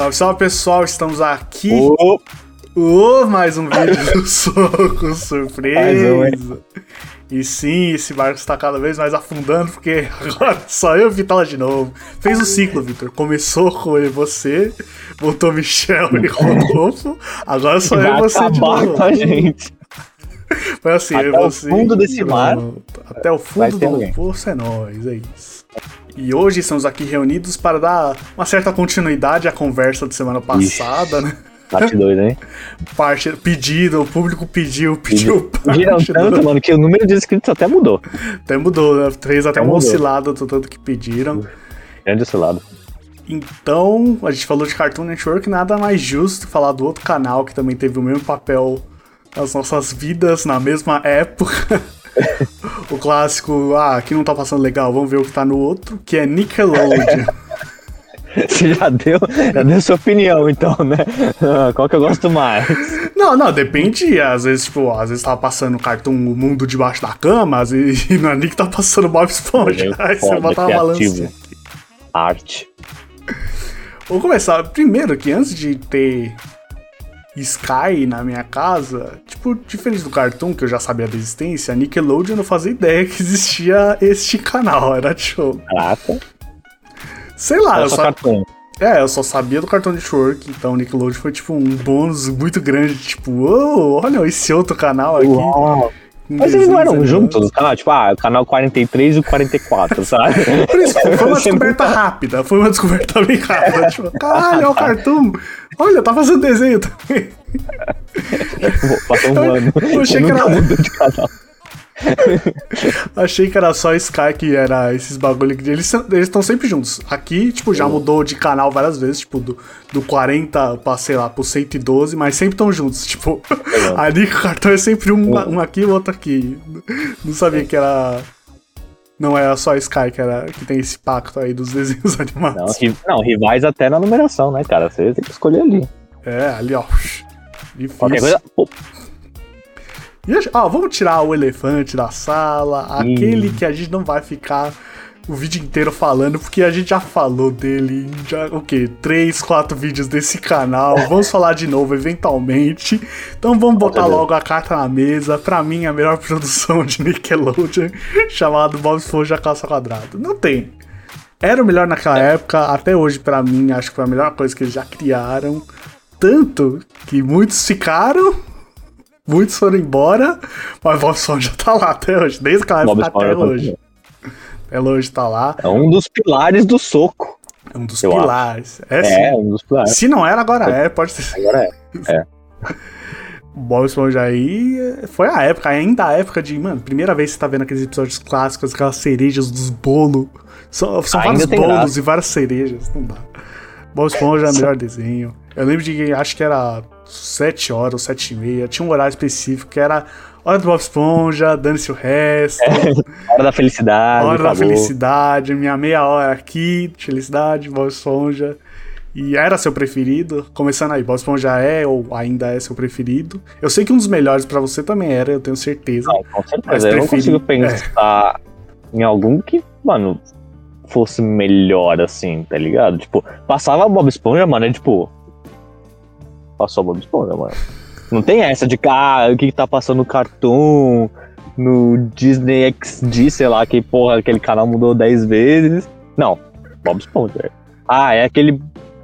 Salve, salve pessoal, estamos aqui. Ô, Oh, mais um vídeo do Soco Surpresa. Um? E sim, esse barco está cada vez mais afundando, porque agora só eu e Vitala de novo. Fez o ciclo, Vitor. Começou com eu e você, voltou Michel e Rodolfo, agora só eu e você de novo. com a gente. Foi assim, eu e Até o você. fundo desse mar. Até o fundo do alguém. poço é nóis, é isso. E hoje estamos aqui reunidos para dar uma certa continuidade à conversa de semana passada, né? Parte 2, hein? Parte, pedido, o público pediu, pediu Viram parte tanto, do- mano, que o número de inscritos até mudou. Até mudou, né? Três até Até uma mudou. oscilada do tanto que pediram. Grande esse lado. Então, a gente falou de Cartoon Network, nada mais justo falar do outro canal que também teve o mesmo papel nas nossas vidas na mesma época. o clássico, ah, aqui não tá passando legal, vamos ver o que tá no outro, que é Nickelodeon. Você já deu, já deu sua opinião, então, né? Ah, Qual que eu gosto mais? não, não, depende, às vezes, tipo, às vezes tava passando Cartoon O Mundo Debaixo da Cama, às vezes, e na Nick tá passando Bob Esponja. Aí você Foda, bota uma balança. Arte. Vou começar. Primeiro que antes de ter Sky na minha casa, tipo, diferente do Cartoon, que eu já sabia da existência, a Nickelodeon eu não fazia ideia que existia este canal, era show. Caraca. Sei lá, eu só, cartão. é, eu só sabia do Cartoon Network, então o Nickelodeon foi tipo um bônus muito grande, tipo, "Uou, olha esse outro canal aqui. Uau. Mas eles não eram animados." juntos, os canais? Tipo, ah, o canal 43 e o 44, sabe? Por isso, foi uma descoberta rápida, foi uma descoberta bem rápida. Tipo, caralho, é o Cartoon. Olha, tá fazendo desenho também. Passou um ano. eu achei que era- mudou de canal. Achei que era só Sky que era esses bagulho que eles eles estão sempre juntos. Aqui, tipo, já mudou de canal várias vezes, tipo, do, do 40 pra, sei lá, pro 112, mas sempre estão juntos. Tipo, ali o cartão é sempre um, um aqui e o outro aqui. Não sabia que era. Não era só Sky que, era, que tem esse pacto aí dos desenhos Não, animados. ri- não, rivais até na numeração, né, cara? Você tem que escolher ali. É, ali, ó. Difícil. Qualquer coisa. Pô, E a- ó, vamos tirar o elefante da sala, aquele que a gente não vai ficar o vídeo inteiro falando, porque a gente já falou dele em já, o quê? Três, quatro vídeos desse canal. Vamos falar de novo eventualmente. Então vamos botar logo a carta na mesa. Pra mim, a melhor produção de Nickelodeon, chamado Bob Esponja Calça Quadrada. Não tem. Era o melhor naquela época, até hoje pra mim, acho que foi a melhor coisa que eles já criaram. Tanto que muitos ficaram, muitos foram embora, mas Bob Esponja tá lá até hoje, desde aquela época até Esponja hoje. Até hoje tá lá, É um dos pilares do soco. é um dos pilares. É, É, um dos pilares. Se não era, agora é, pode ser. Agora é. Bob Esponja aí foi a época, ainda a época de, mano, primeira vez que você tá vendo aqueles episódios clássicos, aquelas cerejas dos bolos. São, são vários bolos graça. e várias cerejas, não dá. Bob Esponja é o melhor desenho. Eu lembro de, acho que era 7 horas ou 7 e meia, tinha um horário específico que era hora do Bob Esponja, dane-se o resto, Hora da felicidade. hora da felicidade, minha meia hora aqui, felicidade, Bob Esponja. E era seu preferido? Começando aí, Bob Esponja é ou ainda é seu preferido? Eu sei que um dos melhores pra você também era, eu tenho certeza. Não, com Mas certeza. Eu não prefiro- consigo pensar em algum que, mano, fosse melhor assim, tá ligado? Tipo, passava Bob Esponja, mano, é tipo. Passou Bob Esponja, mano. Não tem essa de ah, o que, que tá passando no Cartoon, no Disney XD, sei lá, que porra, aquele canal mudou 10 vezes. Não, Bob Esponja. Ah, é aquele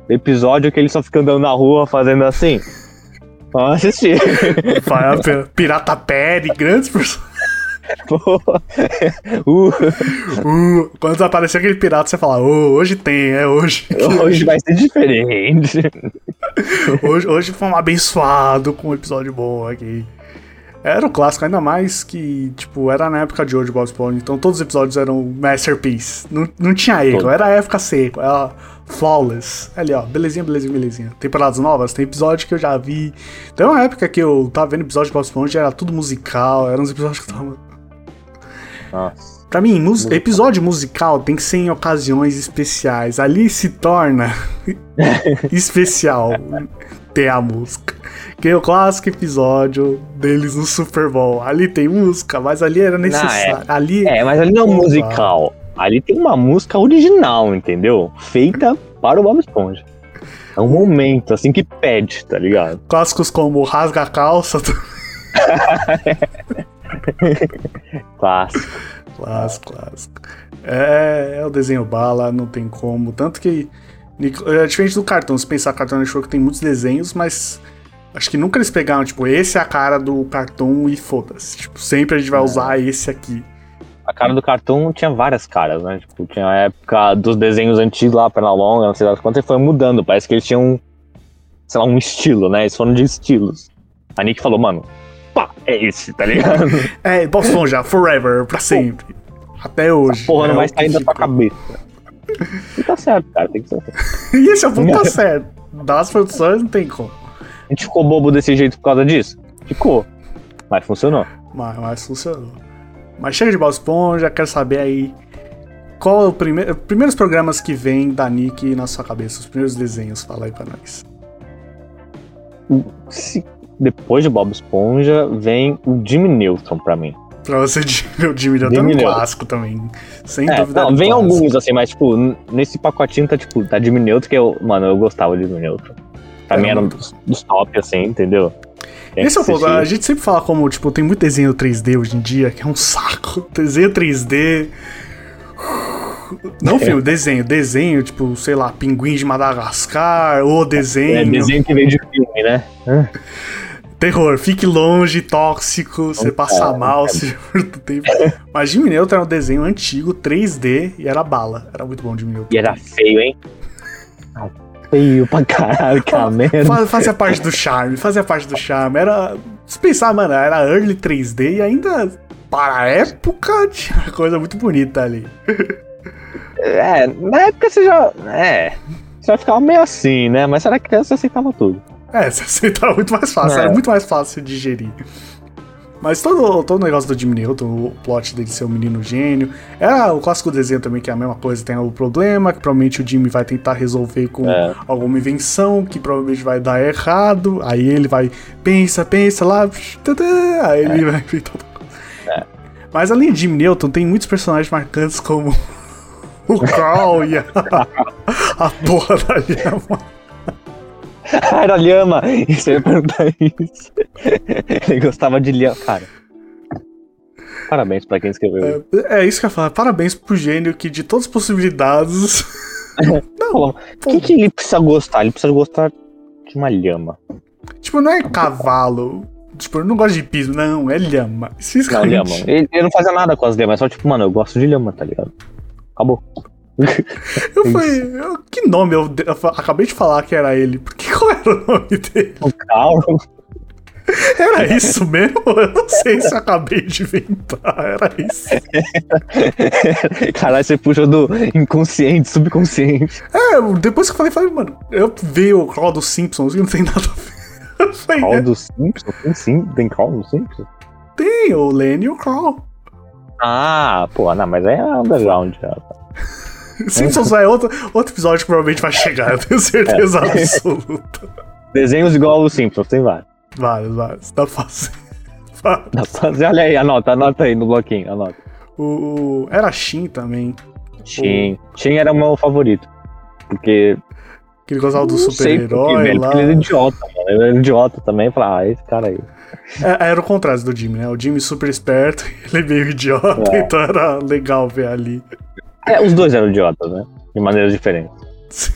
episódio que ele só fica andando na rua fazendo assim. Vamos assistir. Vai, Pirata Perry, grandes personagens. Uh, Uh, quando aparecer aquele pirata, você fala, "Oh, hoje tem, é hoje. hoje vai ser diferente. hoje. Hoje foi um abençoado com um episódio bom aqui. Era o clássico, ainda mais que, tipo, era na época de hoje Bob Esponja, então todos os episódios eram masterpiece. Não, não tinha erro, Todo. era a época seco, era flawless. Ali, ó, belezinha, belezinha, belezinha. Temporadas novas, tem episódio que eu já vi. Tem uma época que eu tava vendo episódio de Bob Esponja, era tudo musical, eram uns episódios que eu tava. Nossa. Pra mim, mus- episódio musical tem que ser em ocasiões especiais. Ali se torna especial ter a música. Que é o clássico episódio deles no Super Bowl. Ali tem música, mas ali era necessário. Ali É, mas ali não é musical. Ali tem uma música original, entendeu? Feita para o Bob Esponja. É um momento, assim, que pede, tá ligado? Clássicos como Rasga a Calça. clássico. Clássico, clássico. É, é o desenho bala, não tem como. Tanto que. É diferente do cartão. Se pensar Cartoon Network tem muitos desenhos, mas. Acho que nunca eles pegaram, tipo, esse é a cara do cartão e foda-se. Tipo, sempre a gente vai é. usar esse aqui. A cara do cartoon tinha várias caras, né? Tipo, tinha a época dos desenhos antigos lá, perna longa, não sei das quantas, e foi mudando. Parece que eles tinham, sei lá, um estilo, né? Eles foram de estilos. A Nick falou, mano, é esse, tá ligado? é, Bob Esponja, forever, pra sempre. Até hoje. Essa porra é não vai sair da tua cabeça. E tá certo, cara, tem que ser assim. e esse é o ponto tá certo. Das produções não tem como. A gente ficou bobo desse jeito por causa disso? Ficou. Mas funcionou. Mas, mas funcionou. Mas chega de Bob Esponja, quero saber aí qual é o primeiro. Primeiros programas que vem da Nick na sua cabeça, os primeiros desenhos, fala aí pra nós. Se, depois de Bob Esponja, vem o Jimmy Neutron pra mim. Pra você, o Jimmy Neutron é um clássico também. Sem é, dúvida. Não, vem clássico. alguns, assim, mas, tipo, nesse pacotinho tá, tipo, tá Jimmy Neutron, que eu, mano, eu gostava de Jimmy Neutron. Pra é mim era um dos, dos top, assim, entendeu? Esse é o ponto. A gente sempre fala como, tipo, tem muito desenho 3D hoje em dia, que é um saco. Desenho 3D. Não filme, desenho. Desenho, tipo, sei lá, Pinguim de Madagascar, ou desenho. É, desenho que vem de filme, né? Terror, fique longe, tóxico, você passa mal se for do tempo. Mas Jimmy Neutron era um desenho antigo, 3D, e era bala. Era muito bom Jimmy Neutron. E era feio, hein? feio pra caralho, que merda. Fazia parte do charme, fazia parte do charme. Era. Se pensar, mano, era early 3D e ainda, para a época, tinha uma coisa muito bonita ali. É, na época você já. É. Você vai ficar meio assim, né? Mas era criança, você aceitava tudo. É, você aceitava muito mais fácil, é. era muito mais fácil de digerir. Mas todo, todo o negócio do Jim Newton, o plot dele ser um menino gênio. É o clássico desenho também, que é a mesma coisa, tem o problema, que provavelmente o Jimmy vai tentar resolver com é. alguma invenção, que provavelmente vai dar errado. Aí ele vai, pensa, pensa lá, aí ele é. vai É. Mas além de Jim Newton, tem muitos personagens marcantes como o Carl e a, a porra da Era lhama. Isso eu ia perguntar isso. Ele gostava de lhama. Cara. Parabéns pra quem escreveu. É, é isso que eu ia falar. Parabéns pro gênio que de todas as possibilidades. não. O que, que ele precisa gostar? Ele precisa gostar de uma lhama. Tipo, não é cavalo. Tipo, eu não gosto de piso, não, é lhama. Não, lhama. Ele, ele, não fazia nada com as lhamas, é só tipo, mano, eu gosto de lhama, tá ligado? Acabou. Eu falei, eu, que nome? Eu, eu, acabei de falar que era ele. Porque qual era o nome dele? O Carl. Era isso mesmo? Eu não sei se eu acabei de inventar. Era isso. Caralho, você puxou do inconsciente, subconsciente. É, depois que eu falei, falei, mano, eu vi o Crawl dos Simpsons e não tem nada a ver. Falei, Crawl é. dos Simpsons? Tem sim, tem Crawl dos Simpsons? Tem, o Lenny e o Crawl. Ah, pô, não, mas é underground já. Simpsons é outro, outro episódio que provavelmente vai chegar, eu tenho certeza é. absoluta. Desenhos igual aos Simpsons, tem vários. Vários, vários. Dá pra fazer. Dá pra fazer, olha aí, anota, anota aí no bloquinho, anota. O, o... Era Shin também. Shin. O... Shin era o meu favorito. Porque. Que ele gostava do super-herói lá. Ele era idiota, mano. Ele era idiota também. Falar, ah, esse cara aí. É, era o contrário do Jimmy, né? O Jimmy super esperto, ele é meio idiota, é. então era legal ver ali. É, os dois eram idiotas, né? De maneiras diferentes.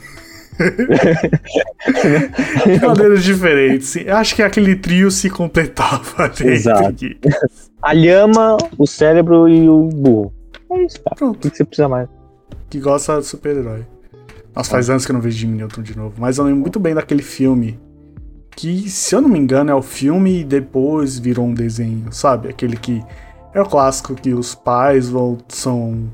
de maneiras diferentes. Acho que aquele trio se completava. Exato. A lhama, o cérebro e o burro. É isso, cara. Pronto. O que você precisa mais? Que gosta de super-herói. Nossa, faz anos que eu não vejo Jimmy Newton de novo. Mas eu lembro muito bem daquele filme. Que, se eu não me engano, é o filme e depois virou um desenho, sabe? Aquele que é o clássico que os pais vão, são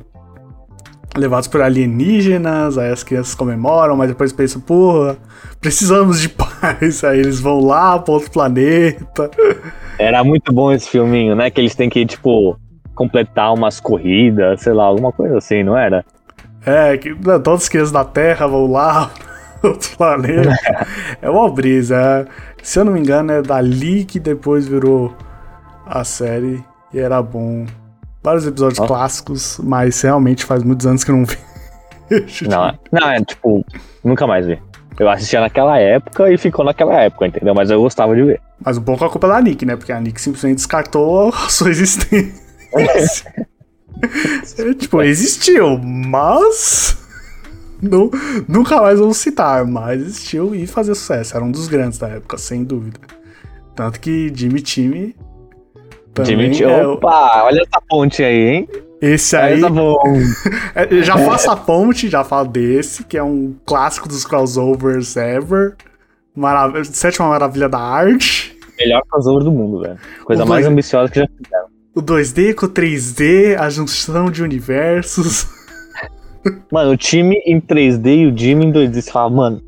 levados por alienígenas, aí as crianças comemoram, mas depois pensam, porra, precisamos de paz, aí eles vão lá para outro planeta. Era muito bom esse filminho, né? Que eles têm que, tipo, completar umas corridas, sei lá, alguma coisa assim, não era? É, que não, todas as crianças da Terra vão lá para outro planeta. é uma brisa. É. Se eu não me engano, é dali que depois virou a série e era bom vários episódios oh. clássicos, mas realmente faz muitos anos que eu não vi. não, não, é tipo, nunca mais vi. Eu assistia naquela época e ficou naquela época, entendeu? Mas eu gostava de ver. Mas um pouco a culpa da Nick, né? Porque a Nick simplesmente descartou a sua existência. é, tipo, existiu, mas. Não, nunca mais vamos citar, mas existiu e fazia sucesso. Era um dos grandes da época, sem dúvida. Tanto que Jimmy Time. Jimmy Time. É Opa, olha essa ponte aí, hein? Esse aí. É, já faço a ponte, já falo desse, que é um clássico dos crossovers ever. Marav Sétima maravilha da arte. Melhor crossover do mundo, velho. Coisa o mais dois... ambiciosa que já fizeram. O 2D com o 3D, a junção de universos. Mano, o time em 3D e o Jimmy em 2D. Você fala, mano.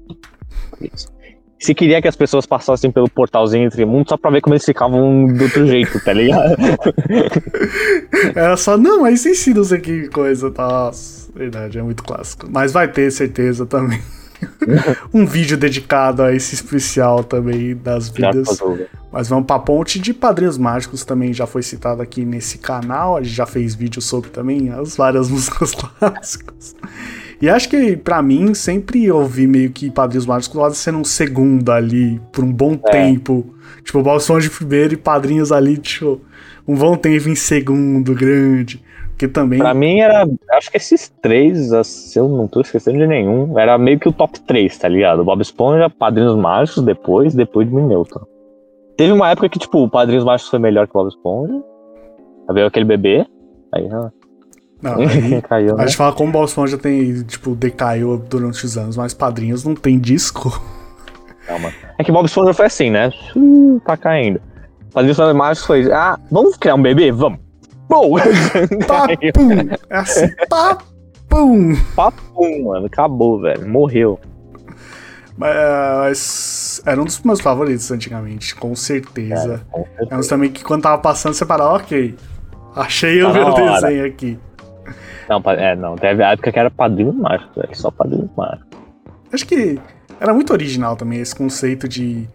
Se queria que as pessoas passassem pelo portalzinho entre mundos só pra ver como eles ficavam do outro jeito, tá ligado? Era só, não, mas não sei que coisa, tá. Verdade, é muito clássico. Mas vai ter certeza também. um vídeo dedicado a esse especial também das vidas. Mas vamos pra ponte de Padrinhos Mágicos, também já foi citado aqui nesse canal. A gente já fez vídeo sobre também as várias músicas clássicas. E acho que, para mim, sempre ouvi meio que Padrinhos Mágicos quase sendo um segundo ali, por um bom é. tempo. Tipo, Bob Esponja primeiro e Padrinhos ali, tipo, um bom tempo em segundo, grande. Que também. Pra mim era. Acho que esses três, se eu não tô esquecendo de nenhum, era meio que o top 3, tá ligado? Bob Esponja, Padrinhos Mágicos depois, depois de Newton. Teve uma época que, tipo, o Padrinhos Mágicos foi melhor que o Bob Esponja. Aí veio aquele bebê. Aí, ó. Não, aí, caiu, né? A gente fala como o Bob Esponja tem, tipo, decaiu durante os anos, mas Padrinhos não tem disco. Calma. É que Bob Esponja foi assim, né? Uh, tá caindo. Padrinhos Mágicos foi, ah, vamos criar um bebê? Vamos. Pum! Papum! É assim, papum! Papum, mano. Acabou, velho. Morreu. Mas era um dos meus favoritos antigamente, com certeza. É, com certeza. É um também que quando tava passando, você parava, ok. Achei tá o meu desenho aqui. Não, é, não, teve a época que era padrinho mágico, velho. Só padrinho mágico. Acho que era muito original também esse conceito de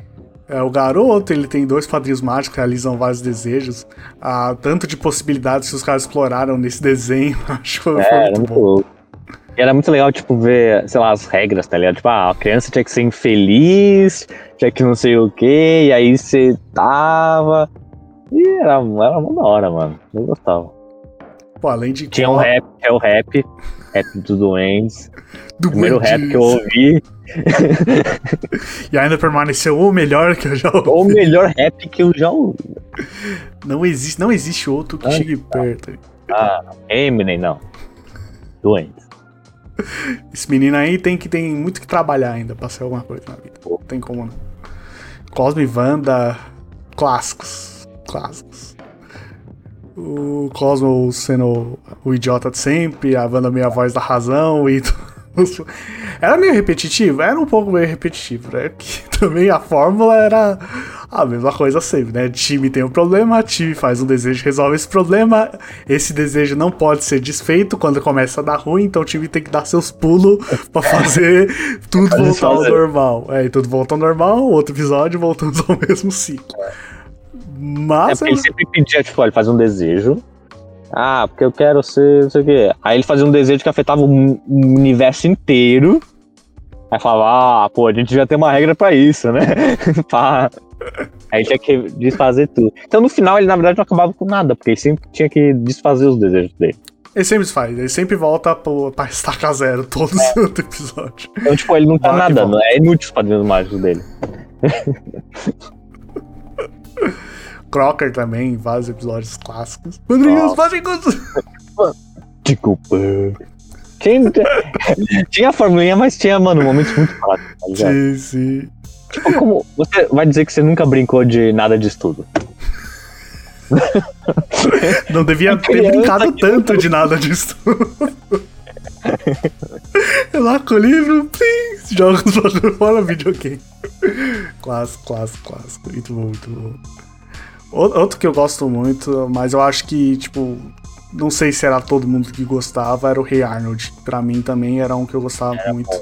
é, o garoto, ele tem dois padrinhos mágicos que realizam vários desejos. Ah, tanto de possibilidades que os caras exploraram nesse desenho. Acho que foi, é, muito, muito bom. E era muito legal, tipo, ver, sei lá, as regras, tá ligado? Tipo, ah, a criança tinha que ser infeliz, tinha que não sei o quê, e aí você tava. E era, era uma da hora, mano. Eu gostava. Pô, além de. Tinha um rap, é o rap, rap do Duendes. Do Primeiro rap que eu ouvi. e ainda permaneceu o melhor que eu já ouvi. O melhor rap que eu já ouvi. Não existe, não existe outro que ah, chegue perto. Ah, Eminem, não. Duendes. Esse menino aí tem que tem muito que trabalhar ainda pra ser alguma coisa na vida. Não tem como não. Cosmo e Wanda, clássicos. Clássicos. O Cosmo sendo o idiota de sempre, a Wanda meio a voz da razão e Era meio repetitivo? Era um pouco meio repetitivo, né? Que também a fórmula era a mesma coisa sempre, né? Time tem um problema, time faz um desejo, resolve esse problema. Esse desejo não pode ser desfeito quando começa a dar ruim, então o time tem que dar seus pulos para fazer tudo voltar ao normal. É, e tudo volta ao normal, outro episódio voltamos ao mesmo ciclo. Mas. É ele sempre pedia, tipo, ele faz um desejo, ah, porque eu quero ser, não sei o quê. Aí ele fazia um desejo que afetava o universo inteiro. Aí falava, ah, pô, a gente devia ter uma regra pra isso, né? Pá. Aí tinha que desfazer tudo. Então no final ele na verdade não acabava com nada, porque ele sempre tinha que desfazer os desejos dele. Ele sempre faz, ele sempre volta pro, pra estacar zero todo é. santo episódio. Então, tipo, ele não tá nada, não é inútil os padrinhos mágicos dele. Crocker também, vários episódios clássicos. Padrinhos mágicos! Desculpa. Tinha, tinha a formulinha, mas tinha, mano, momentos muito clássicos, tá? Sim, sim. Tipo, como você vai dizer que você nunca brincou de nada de estudo? Não devia ter brincado tanto de nada de estudo. lá com o livro, plim, joga os bagulho fora, videogame. Clássico, clássico, clássico. Muito bom, muito bom. Outro que eu gosto muito, mas eu acho que, tipo, não sei se era todo mundo que gostava, era o Rei Arnold. Pra mim também era um que eu gostava era muito. Bom.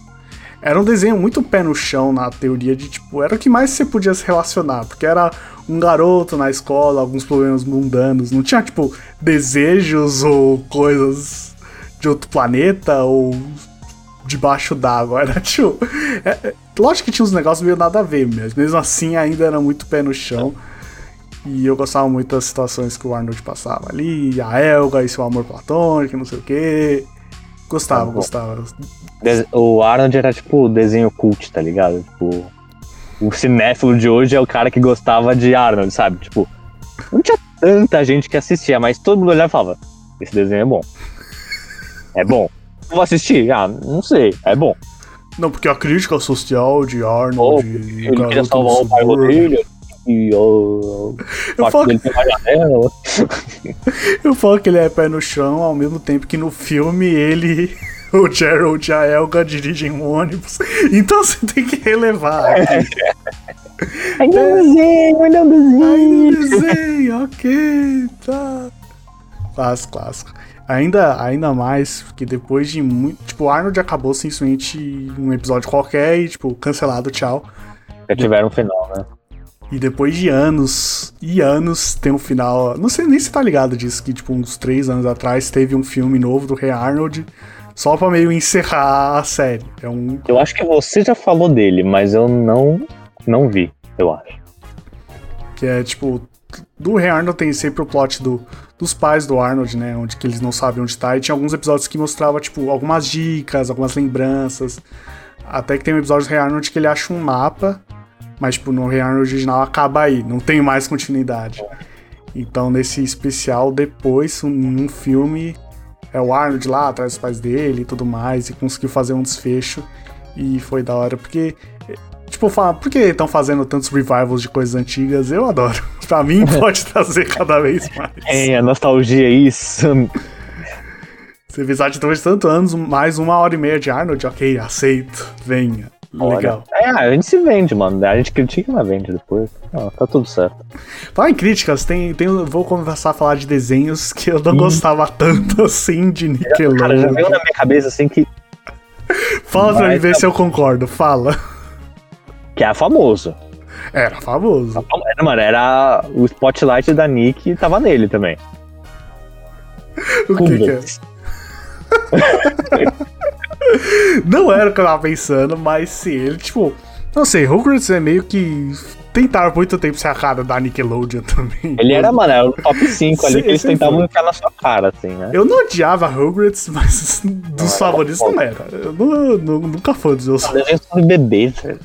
Era um desenho muito pé no chão na teoria de, tipo, era o que mais você podia se relacionar, porque era um garoto na escola, alguns problemas mundanos, não tinha, tipo, desejos ou coisas de outro planeta ou debaixo d'água. Era, tipo, é, Lógico que tinha uns negócios meio nada a ver, mas mesmo assim ainda era muito pé no chão. E eu gostava muito das situações que o Arnold passava ali, a Elga e seu amor platônico, não sei o quê. Gostava, Tá gostava. O Arnold era tipo desenho cult, tá ligado? Tipo, o cinéfilo de hoje é o cara que gostava de Arnold, sabe? Tipo, não tinha tanta gente que assistia, mas todo mundo olhava e falava: Esse desenho é bom. É bom. Vou assistir? Ah, não sei. É bom. Não, porque a crítica social de Arnold e Ele queria salvar o bairro Subúrbio. E. Eu falo, janela. eu falo que ele é pé no chão, ao mesmo tempo que no filme ele, o Gerald e a Elga dirigem um ônibus. Então você tem que relevar. Ainda é desenho, ainda é um Ainda desenho. desenho, ok, tá. Clássico, clássico. Ainda, ainda mais, porque depois de muito. Tipo, o Arnold acabou simplesmente um episódio qualquer e, tipo, cancelado, tchau. Já tiveram um final, né? E depois de anos e anos tem um final. Não sei nem se tá ligado disso, que, tipo, uns três anos atrás teve um filme novo do Rei Arnold. Só pra meio encerrar a série. É um. Eu acho que você já falou dele, mas eu não, não vi, eu acho. Que é tipo. Do Rei Arnold tem sempre o plot do, dos pais do Arnold, né? Onde que eles não sabem onde tá. E tinha alguns episódios que mostrava, tipo, algumas dicas, algumas lembranças. Até que tem um episódio do Rei Arnold que ele acha um mapa. Mas, tipo, no Arnold original acaba aí. Não tem mais continuidade. Então, nesse especial, depois, um, um filme. É o Arnold lá atrás dos pais dele e tudo mais. E conseguiu fazer um desfecho. E foi da hora. Porque Tipo, fala, por que estão fazendo tantos revivals de coisas antigas? Eu adoro. Pra mim, pode trazer cada vez mais. É, a nostalgia, isso. Você visar depois de tantos anos, mais uma hora e meia de Arnold, ok, aceito, venha. Legal. É, a gente se vende, mano. A gente critica, mas vende depois. Ah, tá tudo certo. Falar em críticas, tem, tem, vou começar a falar de desenhos que eu não gostava tanto assim de Cara, já Nickelodeon. veio na minha cabeça assim que, Fala pra mim ver tá se eu concordo, fala. que é famoso. Era famoso. Era, mano, era o spotlight da Nick tava nele também. O que, que é? Não era o que eu tava pensando, mas sim, ele, tipo. Não sei, Rugrats é meio que. Tentaram muito tempo ser a cara da Nickelodeon também. Ele era, mano, era o top 5 ali Sim, que eles tentavam foi. enfiar na sua cara, assim, né? Eu não odiava Rugrats, mas dos era favoritos não era. Eu não- não- nunca foi dos meus Desenho sobre bebê, velho.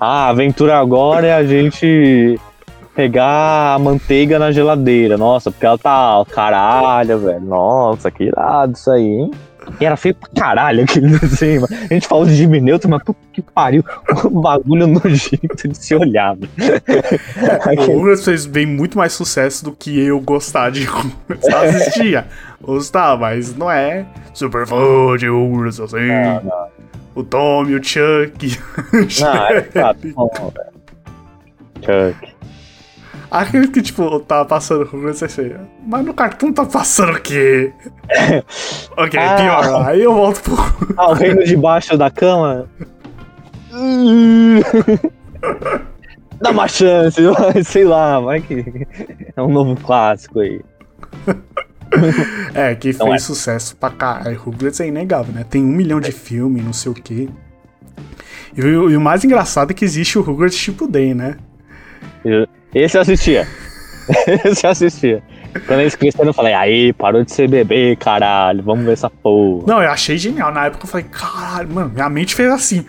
Ah, a aventura agora é a gente pegar a manteiga na geladeira. Nossa, porque ela tá caralho, velho. Nossa, que irado isso aí, hein? E era feio pra caralho aquele desenho, mano. A gente falou de Jimmy Neutron, mas puta que pariu. O bagulho nojento de se olhar, velho. O Rugrats fez bem muito mais sucesso do que eu gostar de Rugrats. Eu assistia, gostava, mas não é super fã de Rugrats, assim. Não, não. O Tommy, o Chuck. Não, era chato, bom, velho. Chuck. Aquele que, tipo, tava passando Rugrats assim. Mas no cartoon tá passando o quê? ok, Ah. pior. Aí eu volto pro. Ah, o reino debaixo da cama. Dá uma chance, sei lá, vai que é um novo clássico aí. É, que Não fez é. sucesso pra caralho. Rugrats é inegável, né? Tem um milhão de filmes, não sei o quê. E o, e o mais engraçado é que existe o Rugrats tipo Day, né? Esse eu assistia. Esse eu assistia. Quando eles cresceram, eu falei, aí, parou de ser bebê, caralho, vamos ver essa porra. Não, eu achei genial. Na época eu falei, caralho, mano, minha mente fez assim.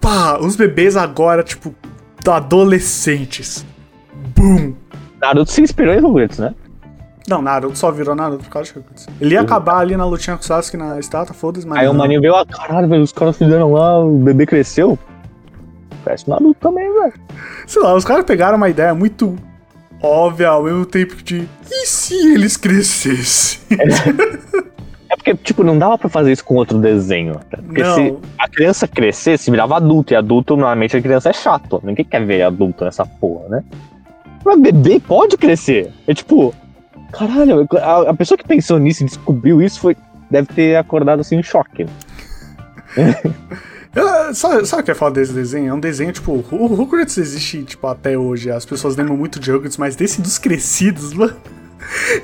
Pá, os bebês agora, tipo, adolescentes. Boom! Naruto se inspirou em Rugrats, né? Não, Naruto só virou Naruto por causa de Rugrats. Ele ia acabar ali na lutinha com o Sasuke na estátua, foda-se, mas. Aí o não. maninho veio, ah, caralho, velho, os caras fizeram lá, o bebê cresceu. Parece Naruto também, velho. Sei lá, os caras pegaram uma ideia muito óbvia ao mesmo tempo de. E se eles crescessem? É porque, tipo, não dava pra fazer isso com outro desenho. cara. Porque Não. se a criança crescesse, virava adulto. E adulto, normalmente, a criança é chato. Ninguém quer ver adulto nessa porra, né? Mas bebê pode crescer. É tipo, caralho, a, a pessoa que pensou nisso e descobriu isso foi. Deve ter acordado assim em choque. Eu- sabe, sabe o que é foda desse desenho? É um desenho, tipo, o Rugrats existe, tipo, até hoje. As pessoas lembram muito de Rugrats, mas desse dos crescidos, mano.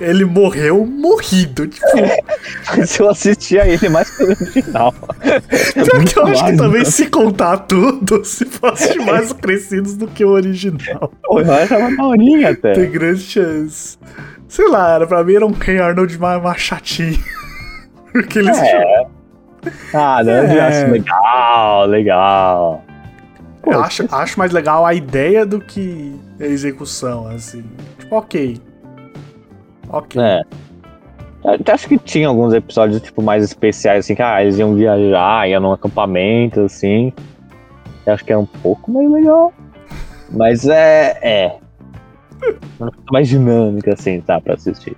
Ele morreu morrido. Tipo, Mas eu assistia ele mais pelo original. pior que eu acho que também, né? se contar tudo, se fosse mais crescidos do que o original. Pô, eu achava daorinha até. Tem grande chance. Sei lá, era, pra mim era um Ken Arnold mais, mais chatinho. Porque eles. É. Ah, não, É. eu acho legal, legal. Pô, Eu acho, acho mais legal a ideia do que a execução, assim. Tipo, ok. Ok. É. Eu acho que tinha alguns episódios, tipo, mais especiais, assim, que ah, eles iam viajar, iam num acampamento, assim. Eu acho que é um pouco mais legal. Mas é. É. Mais dinâmica, assim, tá, pra assistir.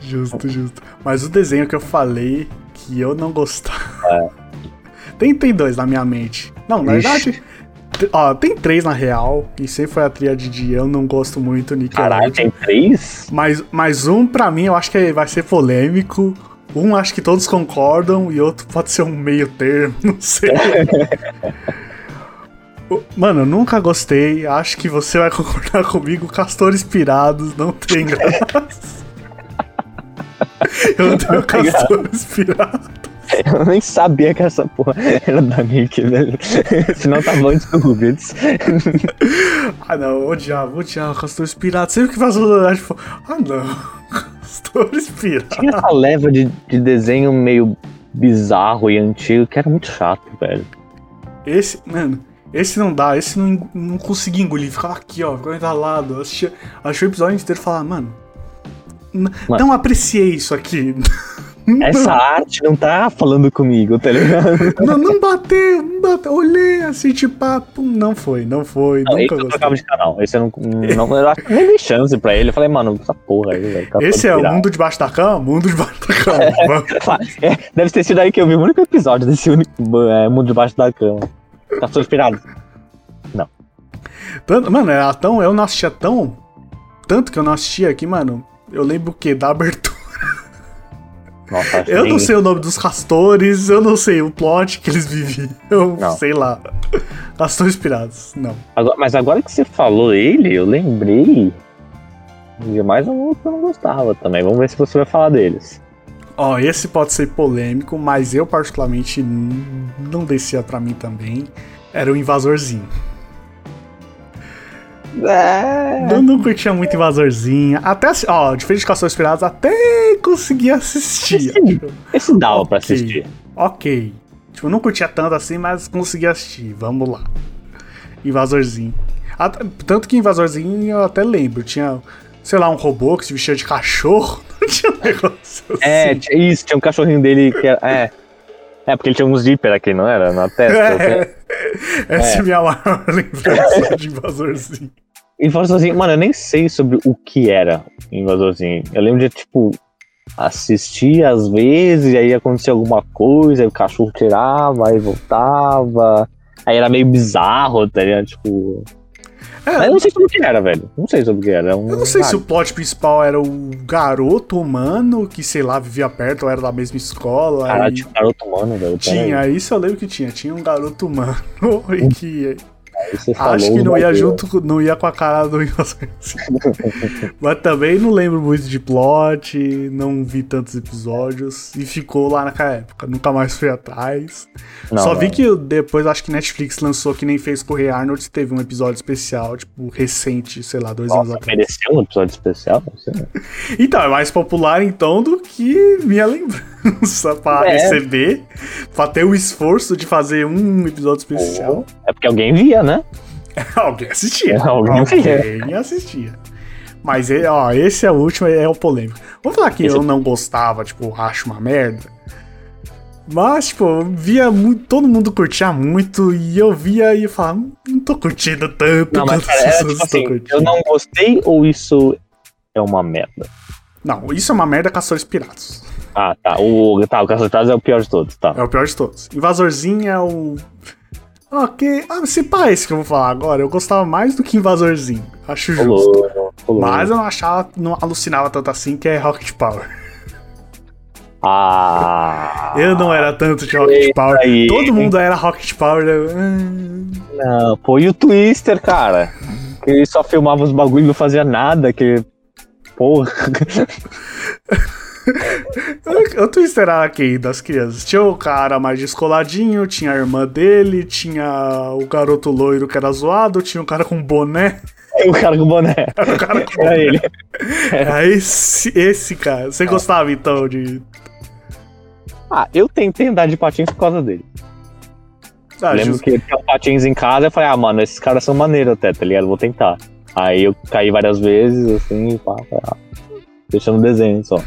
Justo, justo. Mas o desenho que eu falei que eu não gostava. É. Tem, tem dois na minha mente. Não, na Ixi. verdade. Ó, tem três na real. E sempre foi a tríade de eu não gosto muito Caralho, Nickelodeon. tem três? Mas, mas um, pra mim, eu acho que vai ser polêmico. Um, acho que todos concordam. E outro pode ser um meio termo. Não sei. Mano, eu nunca gostei. Acho que você vai concordar comigo. Castores pirados não tem graça. Eu castores. Eu nem sabia que essa porra era da Nick, velho. Senão antes do Rubids. Ah, não, odiava, odiava castores pirados. Sempre que faz o tipo, ah, não. Castores pirados. Tinha essa leva de, de desenho meio bizarro e antigo que era muito chato, velho. Esse, mano, esse não dá, esse não, não consegui engolir. Ficava aqui, ó, ficava entalado. Assistia, achei o episódio inteiro e falava, mano, não apreciei isso aqui. Essa arte não tá falando comigo, tá ligado? Não, não bateu, não bateu. Olhei assim, tipo, ah, pum, não foi, não foi, Não, nunca eu trocava de canal. Esse eu não. não eu acho que nem dei chance pra ele. Eu falei, mano, essa porra aí, velho. tá Esse é o mundo debaixo da cama? Mundo debaixo da cama. É, deve ter sido aí que eu vi o único episódio desse único é, mundo debaixo da cama. Tá todo inspirado. Tanto- mano, era tão, eu não assistia tão. Tanto que eu não assistia aqui, mano. Eu lembro o que? Da abertura. Nossa, Eu nem- não sei o nome dos castores, eu não sei o plot que eles viviam. Eu Não. sei lá. Castores pirados, não. Agora- mas agora que você falou ele, eu lembrei de mais um outro que eu não gostava também. Vamos ver se você vai falar deles. Ó, esse pode ser polêmico, mas eu particularmente não descia pra mim também. Era o Invasorzinho. É. Eu não curtia muito Invasorzinho. Até, ó, diferente de Castores Pirados, até consegui assistir. Esse, esse dava pra Ok. assistir. Ok. Tipo, eu não curtia tanto assim, mas consegui assistir. Vamos lá. Invasorzinho. At- Tanto que Invasorzinho eu até lembro. Tinha, sei lá, um robô que se vestia de cachorro. Não tinha um negócio assim. É, tinha- isso, tinha um cachorrinho dele que era. É. É, porque ele tinha uns zíper aqui, não era? Na testa. É. Essa é minha maior lembrança de Invasorzinho. Invasorzinho, mano, eu nem sei sobre o que era Invasorzinho. Eu lembro de, tipo, assistir às vezes, e aí acontecia alguma coisa, aí o cachorro tirava, aí voltava. Aí era meio bizarro, tá ligado? Tipo. É, Mas eu não sei sobre o que era, velho. Não sei sobre o que era. É um- Eu não sei ah, se o plot principal era o garoto humano que, sei lá, vivia perto ou era da mesma escola. Caralho, e tinha um garoto humano, velho. Tinha, isso eu lembro que tinha. Tinha um garoto humano e que acho que não ia junto, não ia com a cara do. Mas também não lembro muito de plot, não vi tantos episódios e ficou lá naquela época. Nunca mais fui atrás. Não, Só não. vi que depois acho que Netflix lançou que nem fez Rei Arnold, teve um episódio especial, tipo, recente, sei lá, dois anos Nossa, atrás. mereceu um episódio especial? Então, é mais popular então do que minha lembrança pra É. receber, pra ter o esforço de fazer um episódio especial. É porque alguém via, né? Alguém assistia. Alguém Alguém assistia. Mas, é, ó, esse é o último, é o polêmico. Vamos falar que Esse- eu não gostava, tipo, acho uma merda. Mas, tipo, via muito, todo mundo curtia muito e eu via e eu falava, "Hum, não tô curtindo tanto Não, mas cara, é tipo assim, eu não gostei ou isso é uma merda? Não, isso é uma merda Caçadores Piratas. Ah, tá. O, tá, o Caça é o pior de todos, tá. É o pior de todos. Invasorzinho é o. Ok. Ah, se pá, esse que eu vou falar agora, eu gostava mais do que Invasorzinho. Acho justo. Rolou, rolou. Mas eu não achava, não alucinava tanto assim que é Rocket Power. Ah. Eu não era tanto de Rocket Power. aí. Todo mundo era Rocket Power. eu, ah, Não, pô, e o Twister, cara? Que ele só filmava os bagulho e não fazia nada, que. porra. o Twister era quem das crianças? Tinha o cara mais descoladinho, tinha a irmã dele, tinha o garoto loiro que era zoado, tinha o cara com boné. O cara com boné. O cara com Era ele. Era esse, esse cara. Você gostava então de. Ah, eu tentei andar de patins por causa dele. Ah, Lembro justo. que ele tinha patins em casa e falei, ah, mano, esses caras são maneiros até, tá ligado? Vou tentar. Aí eu caí várias vezes, assim, pá, pá, deixando desenho só.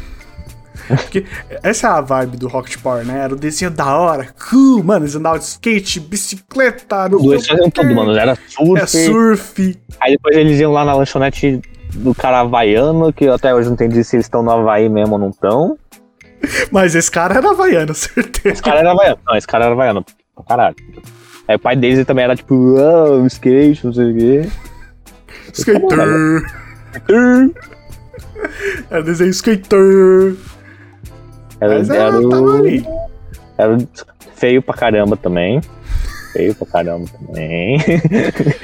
Porque essa é a vibe do Rocket Power, né? Era o desenho da hora, cool, mano. Eles andavam de skate, bicicleta, tudo. Eles faziam tudo, mano. Era surf. É surf. Aí depois eles iam lá na lanchonete do cara havaiano, que até hoje não entendi se eles estão no Havaí mesmo ou não estão. Mas esse cara era havaiano, certeza. Esse cara era havaiano. Não, esse cara era havaiano. Caralho. Aí o pai deles também era tipo, oh, skate, não sei o quê. Skater. Skater. Era desenho skater. Era, Mas era, o... era feio pra caramba também. Feio pra caramba também.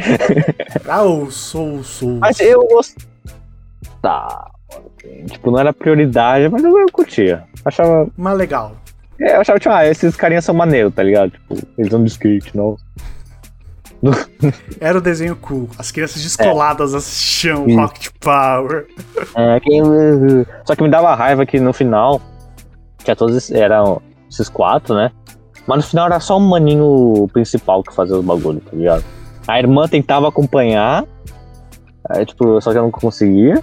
ah, eu sou, sou. Mas eu gostava. Tá. Tipo, não era prioridade, mas eu, eu curtia. Achava. Mas legal. É, eu achava, tipo, ah, esses carinhas são maneiros, tá ligado? Tipo, eles vão de skate, não. Era o desenho cool. As crianças descoladas é. assistiam Rocket Power. É, que... Só que me dava raiva que no final tinha todos esses, eram esses quatro, né? Mas no final era só um maninho principal que fazia os bagulhos, tá ligado? A irmã tentava acompanhar, aí, tipo, só que eu não conseguia.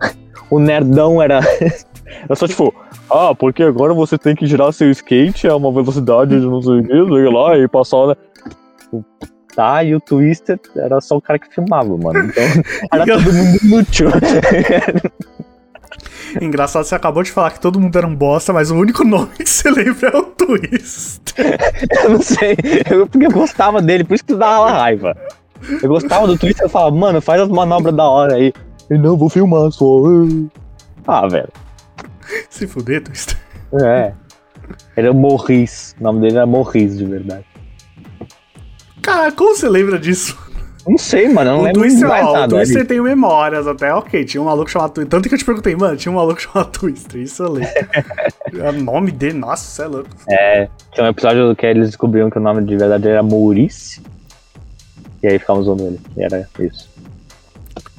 O nerdão era. eu só tipo, ah, porque agora você tem que girar seu skate a uma velocidade de não sei o que, sei lá, e passar, né? Tá, e o Twister era só o cara que filmava, mano. Então era todo mundo inútil. Engraçado, você acabou de falar que todo mundo era um bosta, mas o único nome que você lembra é o Twist. eu não sei, eu, porque eu gostava dele, por isso que dava raiva. Eu gostava do Twist, eu falava, mano, faz as manobras da hora aí. E não, vou filmar só. Ah, velho. Se fuder, Twist. É. Ele é o Morris. O nome dele era Morris, de verdade. Cara, como você lembra disso? Não sei, mano. Eu não o lembro Twister, mais ó, nada. O Twister tem memórias até, ok. Tinha um maluco chamado Twister. Tanto que eu te perguntei, mano, tinha um maluco chamado Twister. Isso eu lembro. o nome dele, nossa, você é louco. É, tinha um episódio que eles descobriram que o nome de verdade era Maurice. E aí ficamos usando ele. E era isso.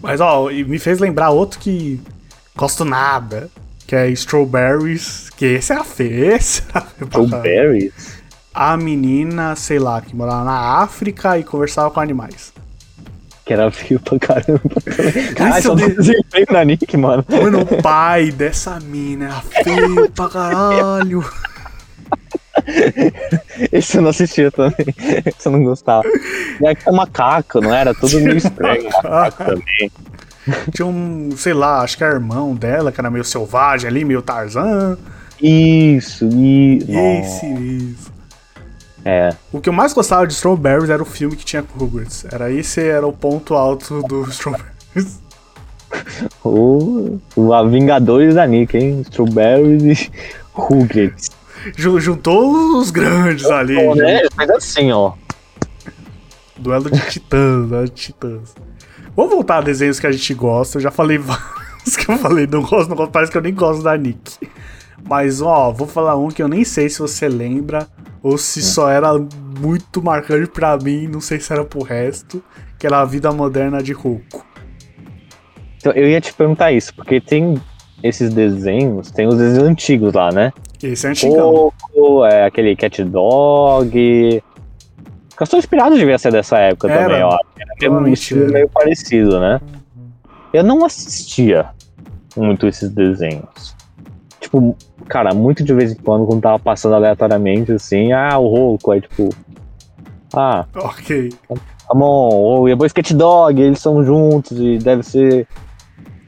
Mas, ó, me fez lembrar outro que gosto nada. Que é Strawberries. Que esse é a feia. Esse é a feia Strawberries? A menina, sei lá, que morava na África e conversava com animais. Que era feio pra caramba. Caralho, só de... desempenho na Nick, mano. Mano, o pai dessa mina era feio pra caralho. Esse eu não assistia também. Esse eu não gostava. E aqui é macaco, não era? Tudo meio estranho. também. Tinha um, sei lá, acho que era irmão dela, que era meio selvagem ali, meio Tarzan. Isso, isso. Esse, isso. É. O que eu mais gostava de Strawberries era o filme que tinha com Rugrats. Era esse era o ponto alto do Strawberries. o, o Vingadores da Nick, hein? Strawberries e Rugrats. Juntou os grandes ali. né? Mas assim, ó. Duelo de titãs, duelo de titãs. Vamos voltar a desenhos que a gente gosta. Eu já falei vários que eu falei, não gosto, não gosto. Parece que eu nem gosto da Nick. Mas, ó, vou falar um que eu nem sei se você lembra ou se é. só era muito marcante para mim, não sei se era pro resto, que era a vida moderna de Roku. Então, eu ia te perguntar isso, porque tem esses desenhos, tem os desenhos antigos lá, né? Esse é antigão. Coco, é aquele Cat Dog. Castor Inspirado devia ser dessa época era, também, ó. Era um estilo meio parecido, né? Eu não assistia muito esses desenhos tipo, cara, muito de vez em quando, quando tava passando aleatoriamente, assim, ah, o Roku, aí tipo. Ah. Ok. Tá bom, e Skate Dog, eles são juntos e deve ser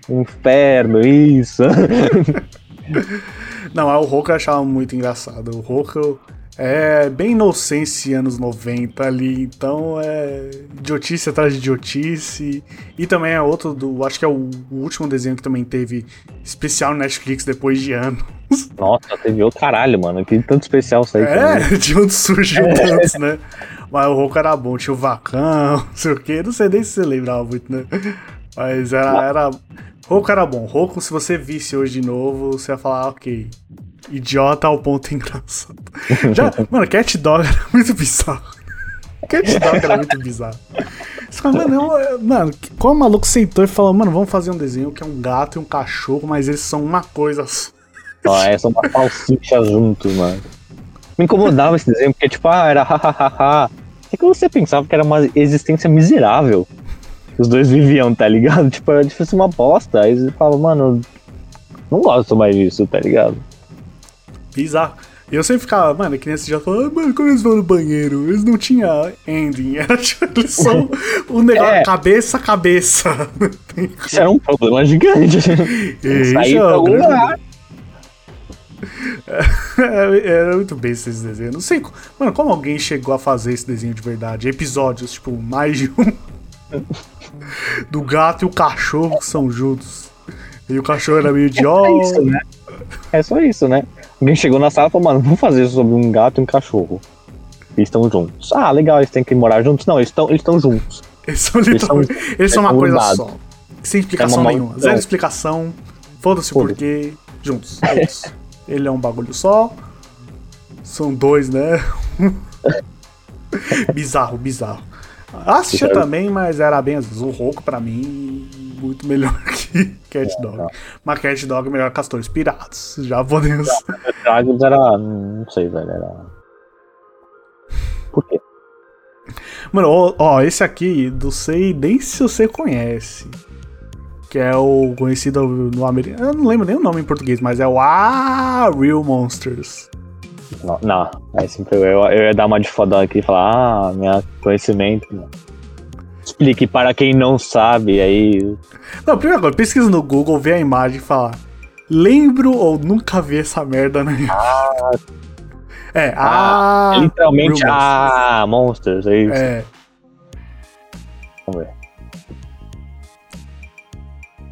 um inferno, isso. Não, o Roku eu achava muito engraçado. O Roku é bem inocência anos 90 ali, então é idiotice atrás de idiotice. E também é outro do. Acho que é o, o último desenho que também teve especial no Netflix depois de anos. Nossa, teve o caralho, mano. Que tanto especial saiu. É, também. de onde surgiu é. tantos, né? Mas o Roku era bom, tinha o Vacão, não sei o que. Não sei nem se você lembrava muito, né? Mas era, era Roku era bom. Roku, se você visse hoje de novo, você ia falar, ok. Idiota ao ponto engraçado. Já, mano, Cat Dog era muito bizarro. Cat Dog era muito bizarro. Fala, mano, eu- mano, qual maluco sentou e falou, mano, vamos fazer um desenho que é um gato e um cachorro, mas eles são uma coisa só. Ó, é só uma salsicha juntos, mano. Me incomodava esse desenho, porque, tipo, ah, era hahaha. É que você pensava que era uma existência miserável. Os dois viviam, tá ligado? Tipo, era difícil uma bosta. Aí você fala, mano, não gosto mais disso, tá ligado? Bizarro. E eu sempre ficava, mano, que nesse dia falando, mano, como eles vão no banheiro? Eles não tinham ending, era tipo, eles são um negócio É. cabeça a cabeça. Isso era um problema gigante. Isso Sair é pra o algum grande- lugar. Era muito bem esses desenhos. Não sei, mano, como alguém chegou a fazer esse desenho de verdade? Episódios, tipo, mais de um. Do gato e o cachorro que são juntos. E o cachorro era meio de É ó. isso, né? É só isso, né? Alguém chegou na sala e falou, mano, vamos fazer isso sobre um gato e um cachorro. Eles estão juntos. Ah, legal, eles têm que morar juntos. Não, eles estão eles estão juntos. Eles são literalmente. Eles são uma coisa só. Sem explicação É uma nenhuma. Zero explicação. Foda-se o Foda-se. porquê. Juntos. É isso. Ele é um bagulho só. São dois, né? bizarro, bizarro. Assistia também, mas era bem às vezes. O Roco, pra mim, muito melhor que Cat Dog. não. Mas Cat Dog é melhor que Castores Pirados. Já podemos. Dragons era. Não sei, velho. Era. Por quê? Mano, ó, ó, esse aqui, não sei nem se você conhece. Que é o conhecido no americano. Eu não lembro nem o nome em português, mas é o Ah, Real Monsters. Não, não. Aí sempre eu, eu, eu ia dar uma de fodão aqui e falar, ah, meu conhecimento. Não. Explique para quem não sabe, aí. Não, primeira coisa, pesquisa no Google, vê a imagem e fala. Lembro ou nunca vi essa merda na minha É, ah. é literalmente, ah, Monsters, é isso. É. Vamos ver.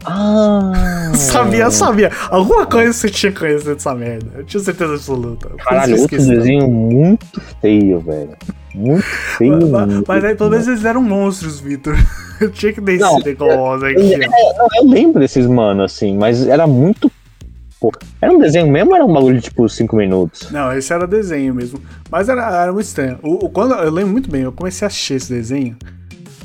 Ah! Sabia, sabia. Alguma coisa você tinha conhecido dessa merda. Eu tinha certeza absoluta. Caralho, outro desenho muito feio, velho. Muito feio. Mas, mas aí pelo menos eles eram monstros, Vitor. Eu tinha que Não, descer com o aqui. É, não, eu lembro desses mano, assim, mas era muito. Pô, era um desenho mesmo ou era um bagulho de tipo 5 minutos? Não, esse era desenho mesmo. Mas era, era muito estranho. O, o- quando, eu lembro muito bem, eu comecei a assistir esse desenho.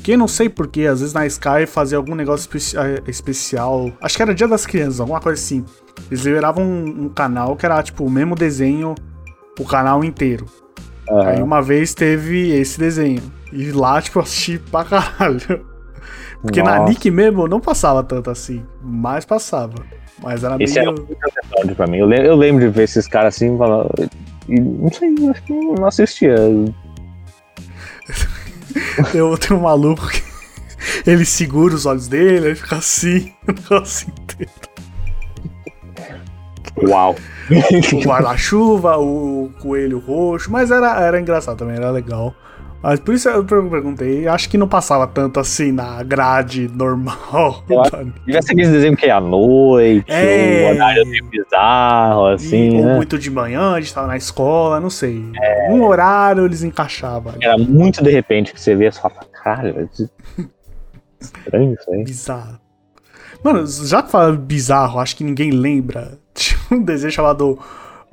Que não sei porquê, às vezes na Sky fazia algum negócio eh, especial. Acho que era Dia das Crianças, alguma coisa assim. Eles liberavam um, um canal que era tipo o mesmo desenho, o canal inteiro. Aham. Aí uma vez teve esse desenho. E lá, tipo, eu assisti pra caralho. Porque na Nossa. Nick mesmo não passava tanto assim. Mas passava. Mas era Esse era meio. muito episódio pra mim. Eu, eu lembro de ver esses caras assim falando. E não sei, eu acho que não assistia. Tem, tem um maluco que ele segura os olhos dele, aí fica assim, o negócio inteiro. Uau! O guarda-chuva, o coelho roxo, mas era, era engraçado também, era legal. Mas por isso eu perguntei, acho que não passava tanto assim na grade normal. Devia ser aqueles desenhos que é à noite, É. o horário meio bizarro, assim, ou né? muito de manhã, a gente tava na escola, não sei. Um horário eles encaixavam. Era muito de repente que você via e você fala, caralho, estranho isso aí. Bizarro. Mano, já que fala bizarro, acho que ninguém lembra. Um desenho chamado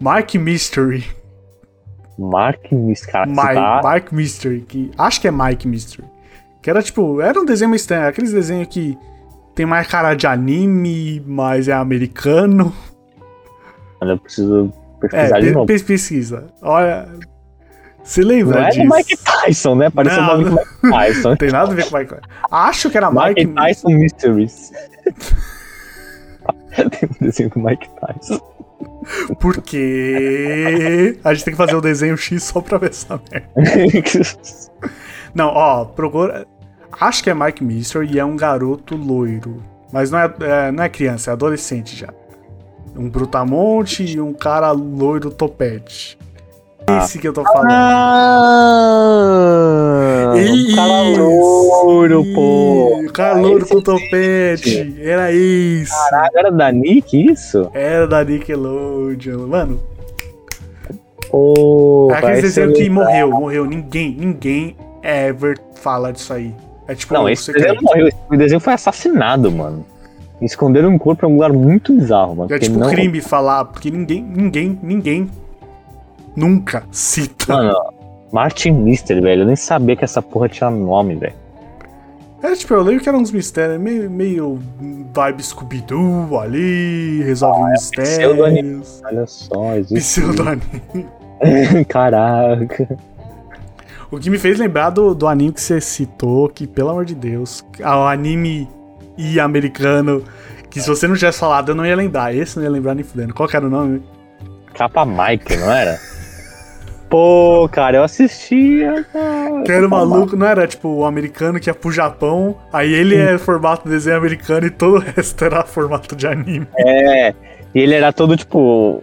Mark Mystery. Mark você Mike, tá... Mike Mystery, que acho que é Mike Mystery. Que era tipo, era um desenho meio estranho, aqueles desenhos que tem mais cara de anime, mas é americano. Eu preciso É, pesquisar de pe- novo. pe- pesquisa. Olha, você Não lembra é do disso? Mike Tyson, né? Parece um Não, nome do Mike Tyson. Não tem nada a ver com Mike. Acho que era Mike Mike. Tyson Mysteries. Tem um desenho do Mike Tyson. Porque a gente tem que fazer o desenho X só pra ver essa merda. Não, ó, procura. Acho que é Mike Mystery e é um garoto loiro. Mas não é, é- não é criança, é adolescente já. Um brutamonte e um cara loiro topete. Esse que eu tô falando. Ah! Um cara louro, pô. O cara louro Esse com topete. Era isso. Caralho, era da Nick isso? Era da Nickelodeon. Mano, Pô, é aquele desenho ser que morreu, morreu. Ninguém, ninguém ever fala disso aí. É tipo, Não, esse desenho não morreu. Esse desenho foi assassinado, mano. Esconder um corpo é um lugar muito bizarro, mano. É tipo não... crime falar, porque ninguém, ninguém, ninguém nunca cita. Mano, Martin Mister, velho. Eu nem sabia que essa porra tinha nome, velho. É, tipo, eu lembro que eram uns mistérios, meio, meio vibe Scooby-Doo ali, resolve Ah, é mistérios. Olha só, existe. Caraca. O que me fez lembrar do, do anime que você citou, que, pelo amor de Deus, ah, o anime e americano, que se você não tivesse falado, eu não ia lembrar. Esse não ia lembrar nem fudendo. Qual era o nome? Capa Mike, não era? Pô, cara, eu assistia. cara. Que era o Capa maluco, não era tipo o americano que ia pro Japão, aí ele é formato desenho americano e todo o resto era formato de anime. É, e ele era todo tipo.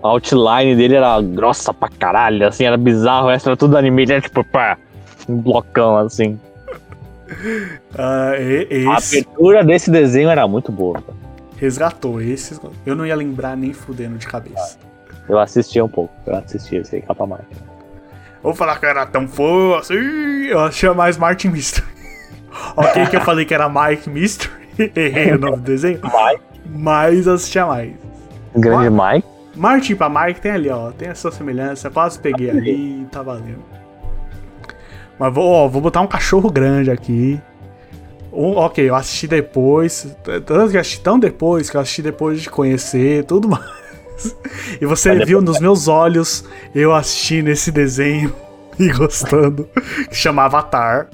A outline dele era grossa pra caralho, assim, era bizarro, era tudo anime, ele era tipo, pá, um blocão assim. Ah, e- A abertura desse desenho era muito boa. cara. resgatou, esse eu não ia lembrar nem fudendo de cabeça. Eu assistia um pouco, eu assistia esse aí, Capa Mike. Vou falar que eu era tão fã assim, eu achei mais Martin Mystery. ok que eu falei que era Mike Mystery, errei o nome do desenho, Mike. mas assistia mais. Grande Mike. Martin pra Mike tem ali, ó. Tem a sua semelhança. Quase peguei ali tá valendo. Mas vou, ó, vou botar um cachorro grande aqui. Um, ok, eu assisti depois. Tanto que eu assisti tão depois que eu assisti depois de conhecer tudo mais. E você viu nos meus olhos eu assistindo esse desenho e gostando. Que chama Avatar.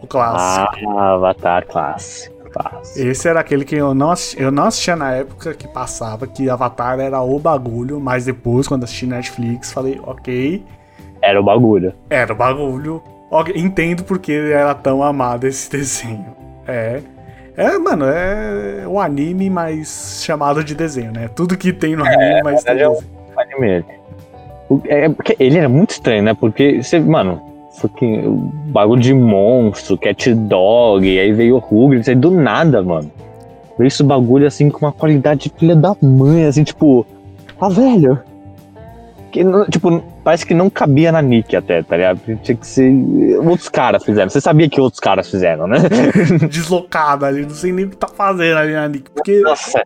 O clássico. Ah, Avatar clássico. clássico. Esse era aquele que eu não, assisti, eu não assistia na época que passava, que Avatar era o bagulho, mas depois, quando assisti Netflix, falei, ok, Era o bagulho. era o bagulho. Ok, entendo porque era tão amado esse desenho. É. É, mano, é o anime mais chamado de desenho, né? Tudo que tem no anime, mas tem verdade é um- desenho. anime. É porque ele era muito estranho, né? Porque você, mano, fucking, o bagulho de monstro, cat dog, aí veio o Rugrats, aí do nada, mano. Veio esse bagulho assim com uma qualidade de filha da mãe, assim, tipo, ah, velho. Que, tipo, parece que não cabia na Nick até, tá ligado? Tinha que ser. Outros caras fizeram. Você sabia que outros caras fizeram, né? Deslocado ali, não sei nem o que tá fazendo ali na Nick. Porque. Nossa.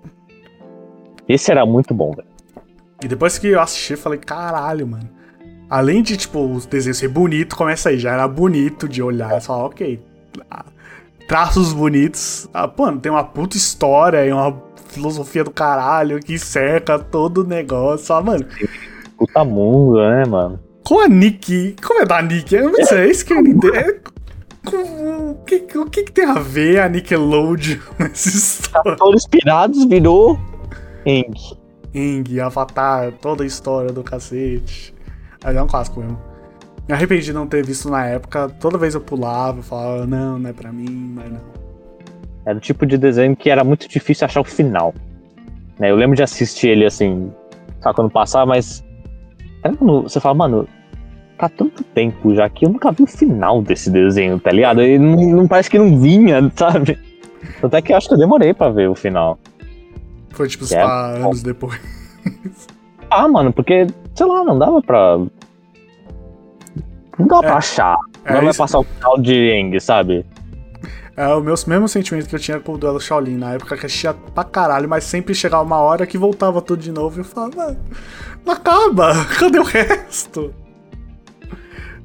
Esse era muito bom, velho. E depois que eu assisti, eu falei, caralho, mano. Além de, tipo, os desenhos ser bonito, começa aí, já era bonito de olhar. Você fala, ok. ah, Traços bonitos. Ah, mano, tem uma puta história e uma filosofia do caralho que cerca todo o negócio. Fala, mano, Puta mundo, né, mano? com a Nick. Como é da Nick? Eu não sei, é isso que eu não entendo. É, o, que, o que, que tem a ver a Nickelodeon nessa história? Todos pirados virou Eng. Ing, Avatar, toda a história do cacete. Mas é um clássico mesmo. Me arrependi de não ter visto na época. Toda vez eu pulava, eu falava, não, não é pra mim, mas não. Era o tipo de desenho que era muito difícil achar o final. Né, eu lembro de assistir ele assim, sabe, quando passava, mas. Era quando você fala, mano, tá tanto tempo já que eu nunca vi o final desse desenho, tá ligado? E não, não parece que não vinha, sabe? Até que eu acho que eu demorei pra ver o final. Foi tipo, É, lá, anos depois. Ah, mano, porque, sei lá, não dava pra. Não dava É. pra achar. É, não vai isso- passar o final de Eng, sabe? É o meu, mesmo sentimento que eu tinha com o duelo Shaolin na época que eu assistia pra caralho, mas sempre chegava uma hora que voltava tudo de novo e eu falava, não acaba, cadê o resto?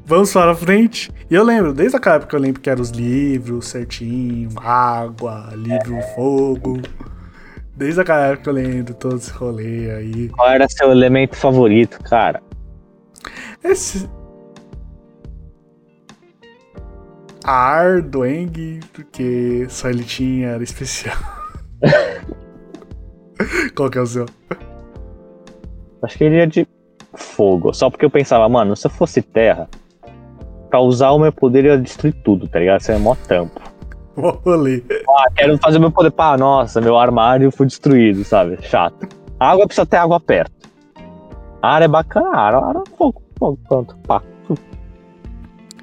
Vamos para frente. E eu lembro, desde aquela época eu lembro que eram os livros certinho, água, livro fogo. Desde aquela época eu lembro todo esse rolê aí. Qual era seu elemento favorito, cara? Esse. Ar do Eng, porque só ele tinha, era especial. Qual que é o seu? Acho que ele ia de fogo. Só porque eu pensava, mano, se eu fosse terra, pra usar o meu poder eu ia destruir tudo, tá ligado? Isso é mó tampo. O rolê. Ah, quero fazer meu poder. Pá, nossa, meu armário foi destruído, sabe? Chato. A água precisa ter água perto. A ar é bacana, a ar, a ar é fogo, fogo, pronto. Pá,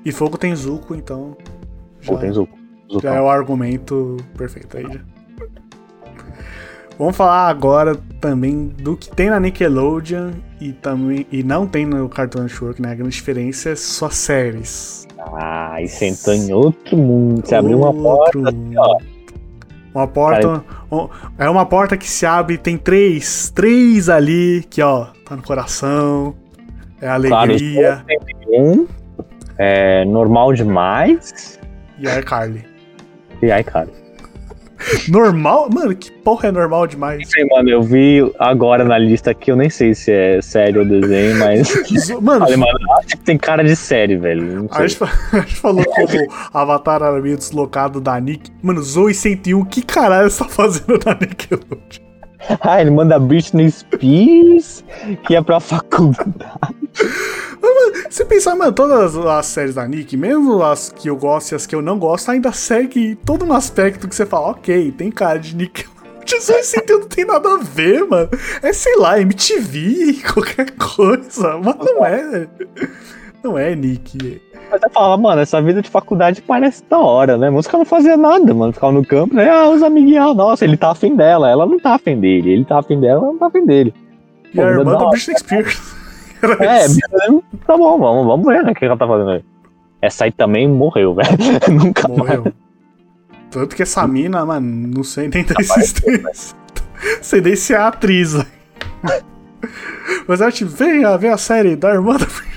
E fogo tem Zuko, então. Já, pô, tem Zuko. Zuko. já é o argumento perfeito aí já. Vamos falar agora também do que tem na Nickelodeon e também e não tem no Cartoon Network, né? A grande diferença é suas séries. Ah, e sentou em outro mundo. Você abriu uma porta Outro assim, ó. Uma porta. é uma porta que se abre, tem três. Três ali, que ó, tá no coração. É Claro, alegria. Um, é normal demais. E aí, Carly. E aí, cara. Normal? Mano, que porra é normal demais? Sei, mano, eu vi agora na lista aqui, eu nem sei se é série ou desenho, mas. Mano, Falei, mano, acho que tem cara de série, velho. A gente, a gente falou como Avatar era meio deslocado da Nick. Mano, Zoe 101, que caralho você tá fazendo na Nickelodeon? Ah, ele manda Britney Spears, que é pra faculdade. Você pensar, mano, todas as séries da Nick, mesmo as que eu gosto e as que eu não gosto, ainda segue todo um aspecto que você fala, ok, tem cara de. Zoe 101 não tem nada a ver, mano. É, sei lá, MTV, qualquer coisa. Mas não é. Não é Nick. Mas eu falava, mano, essa vida de faculdade parece da hora, né? Música não fazia nada, mano. Ficava no campo, né? Ah, os amiguinhos, ah, nossa, ele tá afim dela, ela não tá afim dele. Ele tá afim dela, ela não tá afim dele. E Pô, a irmã hora. Britney Spears. Era É, isso. tá bom, vamos, vamos ver, né? O que ela tá fazendo aí. Essa aí também morreu, velho. Nunca mais. Morreu. Tanto que essa mina, mano, não sei nem da existência. sei nem se é atriz. Mas a gente vem a ver a série da irmã da Britney.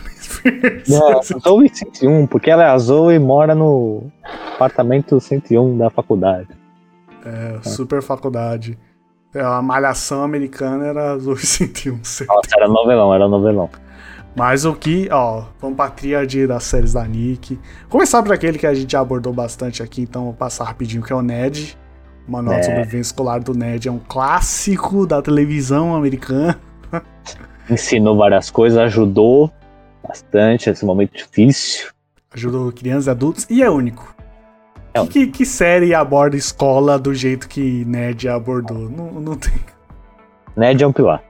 É, Zoe 101, porque ela é a Zoe e mora no apartamento 101 da faculdade. É, super faculdade. É, A malhação americana era 101. sei. Nossa, era novelão, era novelão. Mas o que, ó, vamos pra tríade das séries da Nick. Começar por aquele que a gente já abordou bastante aqui, então vou passar rapidinho, que é o Ned. O Manual de É. Sobrevivência Escolar do Ned é um clássico da televisão americana. Ensinou várias coisas, ajudou bastante nesse momento difícil. Ajudou crianças e adultos e é único. É Que, que, série aborda escola do jeito que Ned abordou? Não, não tem. Ned é um pilar.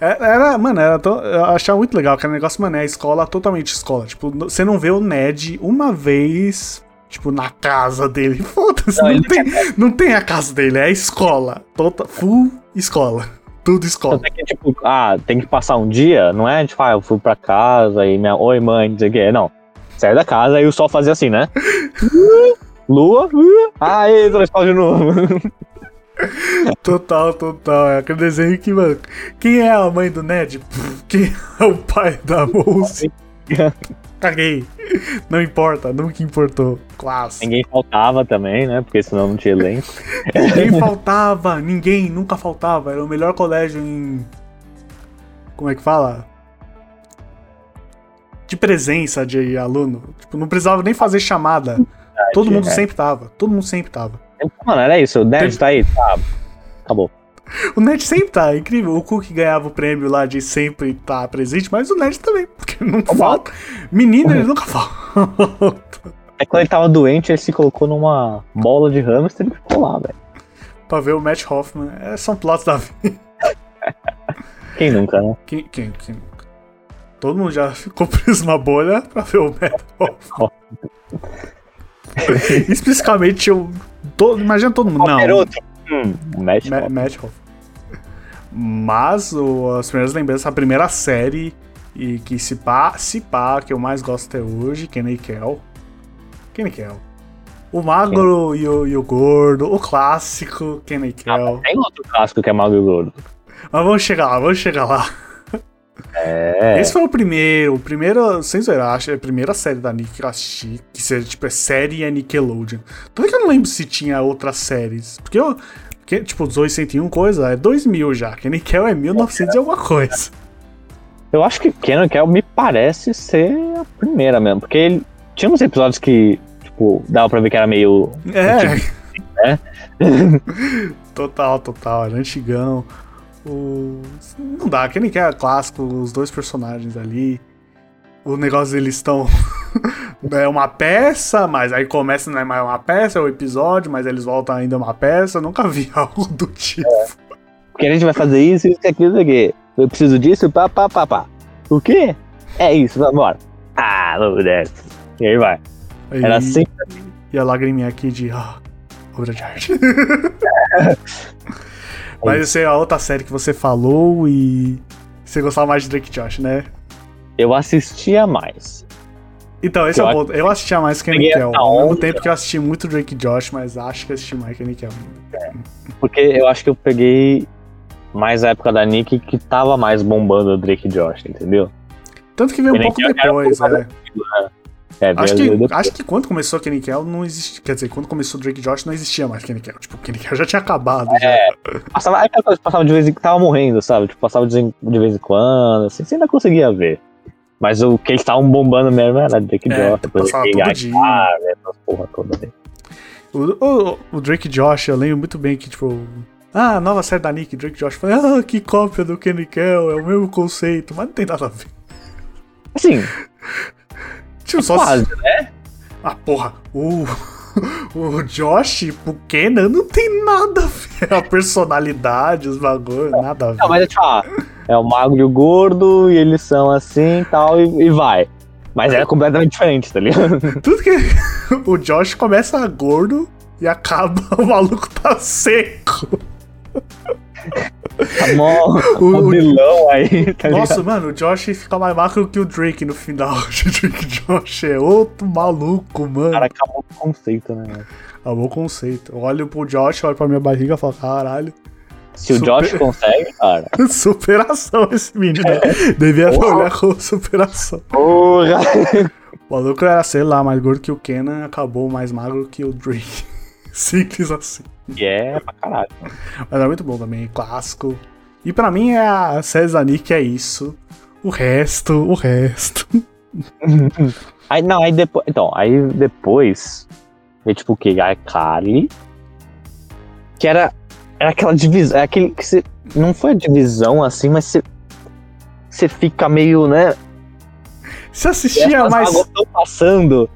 É- Era, mano, era tão- eu achava muito legal, que era negócio, mano, é escola, totalmente escola. Tipo, você não vê o Ned uma vez, tipo, na casa dele. Foda-se, Não, não, tem, não tem a casa dele, é a escola. Tota, full escola. Tudo escola. É que, tipo, ah, tem que passar um dia, não é tipo, ah, eu fui pra casa e minha. Oi, mãe, não sei o quê. Não. Sai da casa e o sol fazia assim, né? Lua, uh, na escola de novo. Total, total. É aquele desenho que, mano, quem é a mãe do Ned? Quem é o pai da Mouse? Caguei. Não importa, nunca importou. Clássico. Ninguém faltava também, né? Porque senão não tinha elenco. Ninguém faltava, ninguém, nunca faltava. Era o melhor colégio em. Como é que fala? De presença de aluno. Tipo, não precisava nem fazer chamada. Todo mundo é. sempre tava. Todo mundo sempre tava. Mano, era isso. O Ned tá aí, tá. Acabou. O Ned sempre tá, é incrível. O Cook ganhava o prêmio lá de sempre estar presente, mas o Ned também, porque não falta. Menino, ele nunca falta. É quando ele tava doente, ele se colocou numa bola de hamster e ficou lá, velho. pra ver o Matt Hoffman. É, são plots da vida. Quem nunca, né? Quem, quem, quem nunca? Todo mundo já ficou preso numa bolha pra ver o Hoffman. Especificamente, eu. Todo, imagina todo mundo. Não. Outro. Hum, Hoffman. Mas o- as primeiras lembranças, a primeira série e que se pá, se pá, que eu mais gosto até hoje, Kenny Kell. Kenny Kell. O magro e o, e o gordo, o clássico Kenny Kell. Tem outro clássico que é Mago e Gordo. Mas vamos chegar lá, vamos chegar lá. É. Esse foi o primeiro, o primeiro, sem zoeira, acho, é a primeira série da Nick que eu assisti, que seja, tipo, é série é Nickelodeon. Tanto que eu não lembro se tinha outras séries, porque eu, porque, tipo, Zoe 101 coisa, é 2000 já, que Nickel é 1900 e alguma coisa. Eu acho que Kenan Kel me parece ser a primeira mesmo, porque ele tinha uns episódios que, tipo, dava pra ver que era meio. É. né? total, total, era antigão. O... Não dá, que nem que é clássico, os dois personagens ali. O negócio deles estão. é uma peça, mas aí começa, não é mais uma peça, é o episódio, mas eles voltam ainda uma peça. Nunca vi algo do tipo. Porque a gente vai fazer isso, isso, aquilo, isso aqui. Eu preciso disso, pá, pá, pá, pá. O quê? É isso, vambora. Ah, vamos dessa. E aí vai. Aí- Era assim. E a lagriminha aqui de. Ah, obra de arte. mas essa é a outra série que você falou e. Você gostava mais de Drake Josh, né? Eu assistia mais. Então, esse Eu é o ponto. Eu assistia mais Peguei Kell. essa Ao mesmo tempo que eu assisti muito Drake Josh, mas acho que assisti mais Kenny Kell. Porque eu acho que eu peguei mais a época da Nick que tava mais bombando o Drake Josh, entendeu? Tanto que veio um pouco depois, é. É, Acho que, depois. acho que quando começou Kenny Kell não existia. Quer dizer, quando começou Drake e Josh não existia mais Kenny Kell. Tipo, Kenny Kell já tinha acabado. É. Já. Passava, passava de vez em quando, tava morrendo, sabe? Tipo, passava de vez em- de vez em quando, assim, você ainda conseguia ver. Mas o que eles estavam bombando mesmo era Drake É, Josh, passava todo Gaga, dia. essas porra toda aí. O, o- o Drake Josh, eu lembro muito bem que, tipo. Ah, nova série da Nick, Drake Josh. Falei, ah, que cópia do Kenny Kell, é o mesmo conceito, mas não tem nada a ver. Assim, Só quase, se... né? Ah, porra, o. O Josh, o Kenan, não tem nada a ver. A personalidade, os bagulhos, nada a ver. Não, mas é tipo, ah, é o magro e o gordo, e eles são assim e tal, e, e vai. Mas é completamente diferente, tá ligado? Tudo que. O Josh começa gordo e acaba, o maluco tá seco. Tá mó, O- o- vilão aí, tá Nossa, ligado? mano, o Josh fica mais macro que o Drake no final. O Drake Josh é outro maluco, O mano. cara acabou o conceito, né? mano? Amor conceito. Eu olho pro Josh, olho pra minha barriga e falo, caralho. Se o Super- Josh consegue, cara. Superação esse menino. Devia Porra. olhar com superação. Porra! O maluco era, sei lá, mais gordo que o Kenan, acabou mais magro que o Drake. Simples assim. E é pra caralho. Mas é muito bom também, clássico. E pra mim é a César Nick é isso. O resto, o resto. Aí, não, aí depois. Então, aí depois. É tipo o quê? A Carly. Que era. Era aquela divisão. É aquele que você. Não foi a divisão assim, mas você. Você fica meio, né? Você assistia mais. estão passando.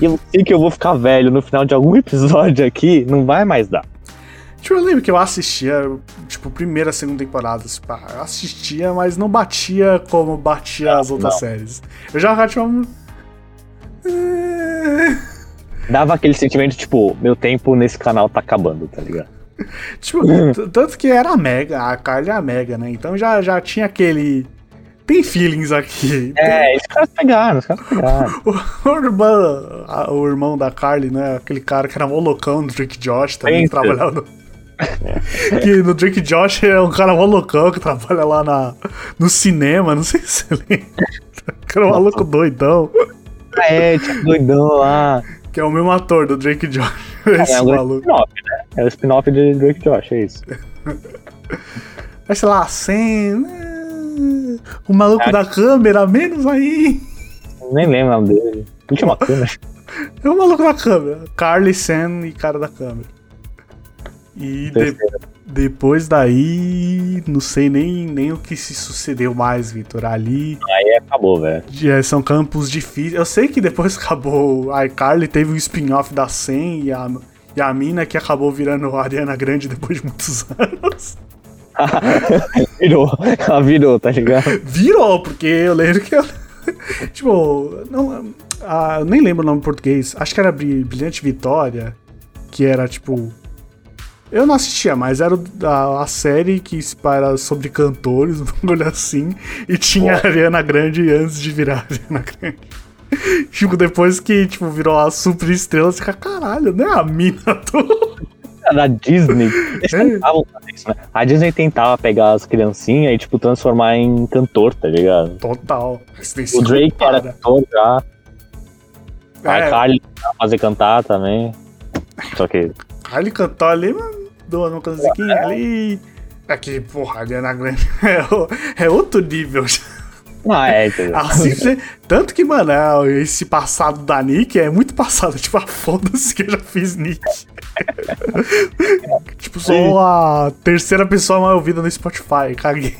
E eu sei que eu vou ficar velho no final de algum episódio aqui. Não vai mais dar. Tipo, eu lembro que eu assistia, tipo, primeira, segunda temporada. Tipo, eu assistia, mas não batia como batia Não, as outras não. séries. Eu já tipo. um- Dava aquele sentimento, tipo, meu tempo nesse canal tá acabando, tá ligado? Tipo, tanto que era a Mega, a Carly é a Mega, né? Então já, já tinha aquele. Tem feelings aqui. É, os caras pegaram, os caras pegaram. O, o irmão, a- o irmão da Carly, né? Aquele cara que era mó loucão do Drake Josh também, que Spencer. trabalhava no. que no Drake Josh é um cara mó loucão que trabalha lá na, no cinema, não sei se você lembra. Que era um maluco doidão. Ah, é, tinha doidão lá. Que é o mesmo ator do Drake Josh. Esse É um grande maluco. spin-off, né? É o spin-off de Drake Josh, é isso. Mas sei lá, Sam. né? O maluco É. da câmera, menos aí. Nem lembro o nome dele. Uma câmera. É o maluco da câmera. Carly, Sam e cara da câmera. E de- depois daí, não sei nem, nem o que se sucedeu mais, Vitor. Ali Aí acabou, velho. é, são campos difíceis. Eu sei que depois acabou a iCarly, teve um spin-off da Sam e a, e a mina que acabou virando a Ariana Grande depois de muitos anos. Virou. Ela virou, tá ligado? Virou, porque eu lembro que. eu- tipo, não, ah, eu nem lembro o nome em português. Acho que era Bri- Brilhante Vitória, que era tipo. Eu não assistia, mas era a, a série que se para sobre cantores, um bagulho assim, e tinha a Ariana Grande antes de virar a Ariana Grande. tipo, depois que tipo, virou a super estrela, você fica, caralho, não é a mina do. Da Disney. Eles É. tentavam fazer isso, né? A Disney tentava pegar as criancinhas e, tipo, transformar em cantor, tá ligado? Total. O Drake era cantor já. A É, Carly fazer cantar também. Só que. Ele cantou ali, mano, deu uma musiquinha ali. Aqui, porra, a Ariana Grande é, o- é outro nível. Ah, é, entendeu? Assim, você- tanto que, mano, é, esse passado da Nick é muito passado. Tipo, a foda-se que eu já fiz Nick. tipo, sou a terceira pessoa mais ouvida no Spotify. Caguei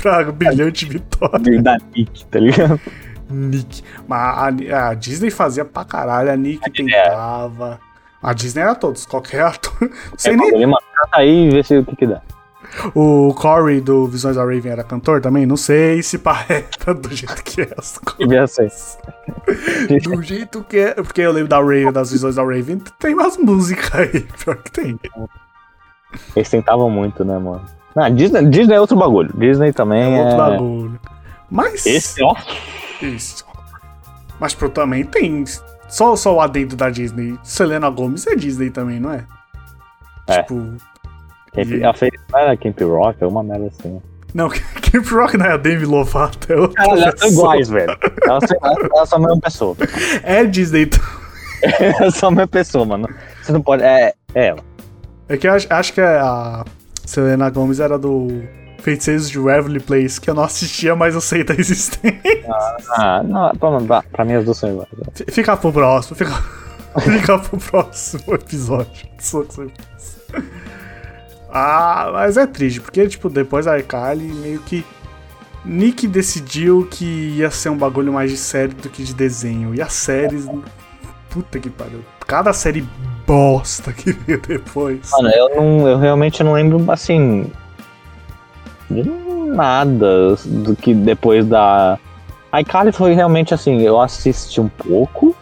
pra brilhante vitória. da Nick, tá ligado? Nick. Mas a, a Disney fazia pra caralho, a Nick Disney era. tentava. A Disney era todos, qualquer ator. Não É, sei nem ele manda aí e vê se o que que dá. O Corey do Visões da Raven era cantor também? Não sei se parece do jeito que é as coisas. Do jeito que é. Porque eu lembro da Raven, das Visões da Raven, tem umas músicas aí. Pior que tem. Eles tentavam muito, né, mano? Ah, Disney, Disney é outro bagulho. Disney também É é. outro bagulho. Mas. Esse, ó. Isso. Mas pro também tem. Só, só o adendo da Disney. Selena Gomes é Disney também, não é? É. Tipo. Camp, E- Ela fez não era Camp Rock, é uma merda assim. Não, Camp Rock não é a Demi Lovato, é outra Cara, elas são iguais, velho. Elas são, elas são a mesma pessoa. É Disney. t- Elas são a mesma pessoa, mano. Você não pode. É, é ela. É que eu acho, acho que a Selena Gomes era do Feiticeiros de Waverly Place, que eu não assistia, mas eu sei da existência. Ah, não, pra, pra, mim as duas são iguais. Fica pro próximo, fica, fica pro próximo episódio. Ah, mas é triste, porque, tipo, depois da iCarly, meio que. Nick decidiu que ia ser um bagulho mais de série do que de desenho. E as séries. Puta que pariu. Cada série bosta que veio depois. Mano, eu não. Eu realmente não lembro, assim. De nada do que depois da. ICarly foi realmente assim, eu assisti um pouco.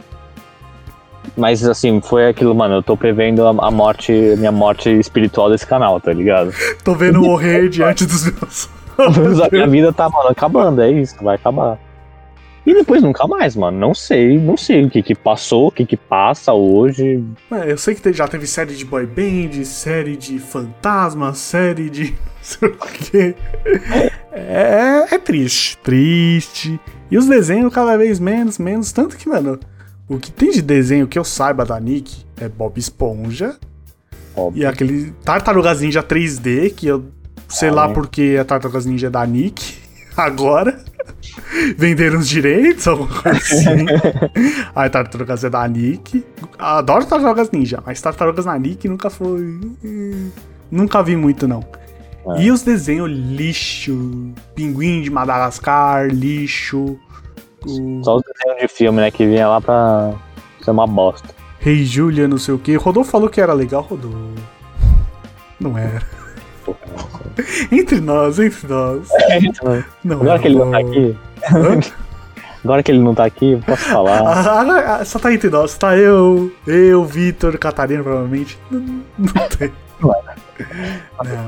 Mas assim, foi aquilo, mano, eu tô prevendo a, a morte, minha morte espiritual desse canal, tá ligado? Tô vendo morrer diante dos meus. a minha vida tá, mano, acabando, é isso, vai acabar. E depois nunca mais, mano. Não sei, não sei o que que passou, o que que passa hoje. É, eu sei que já teve série de boy band, série de fantasma, série de não sei o quê. É, é triste, triste. E os desenhos cada vez menos, menos. Tanto que, mano, o que tem de desenho que eu saiba da Nick é Bob Esponja Óbvio. e aquele Tartarugas Ninja 3D, que eu sei Ah, lá né? porque a Tartarugas Ninja é da Nick agora. Venderam os direitos, alguma coisa assim. Aí Tartarugas é da Nick. Adoro Tartarugas Ninja, mas Tartarugas na Nick nunca foi. Nunca vi muito, não. É. E os desenhos lixo. Pinguim de Madagascar, lixo. O Só os desenhos de filme, né, que vinha lá pra ser uma bosta. Rei Julia, não sei o que. Rodolfo falou que era legal, Rodolfo. Não era. Porra, Entre nós, entre nós. nossa. Não Agora que ele não tá aqui. Hã? Agora que ele não tá aqui, posso falar. Ah, ah, só tá entre nós. Tá eu, eu, Vitor, Catarina, provavelmente. Não, não tem.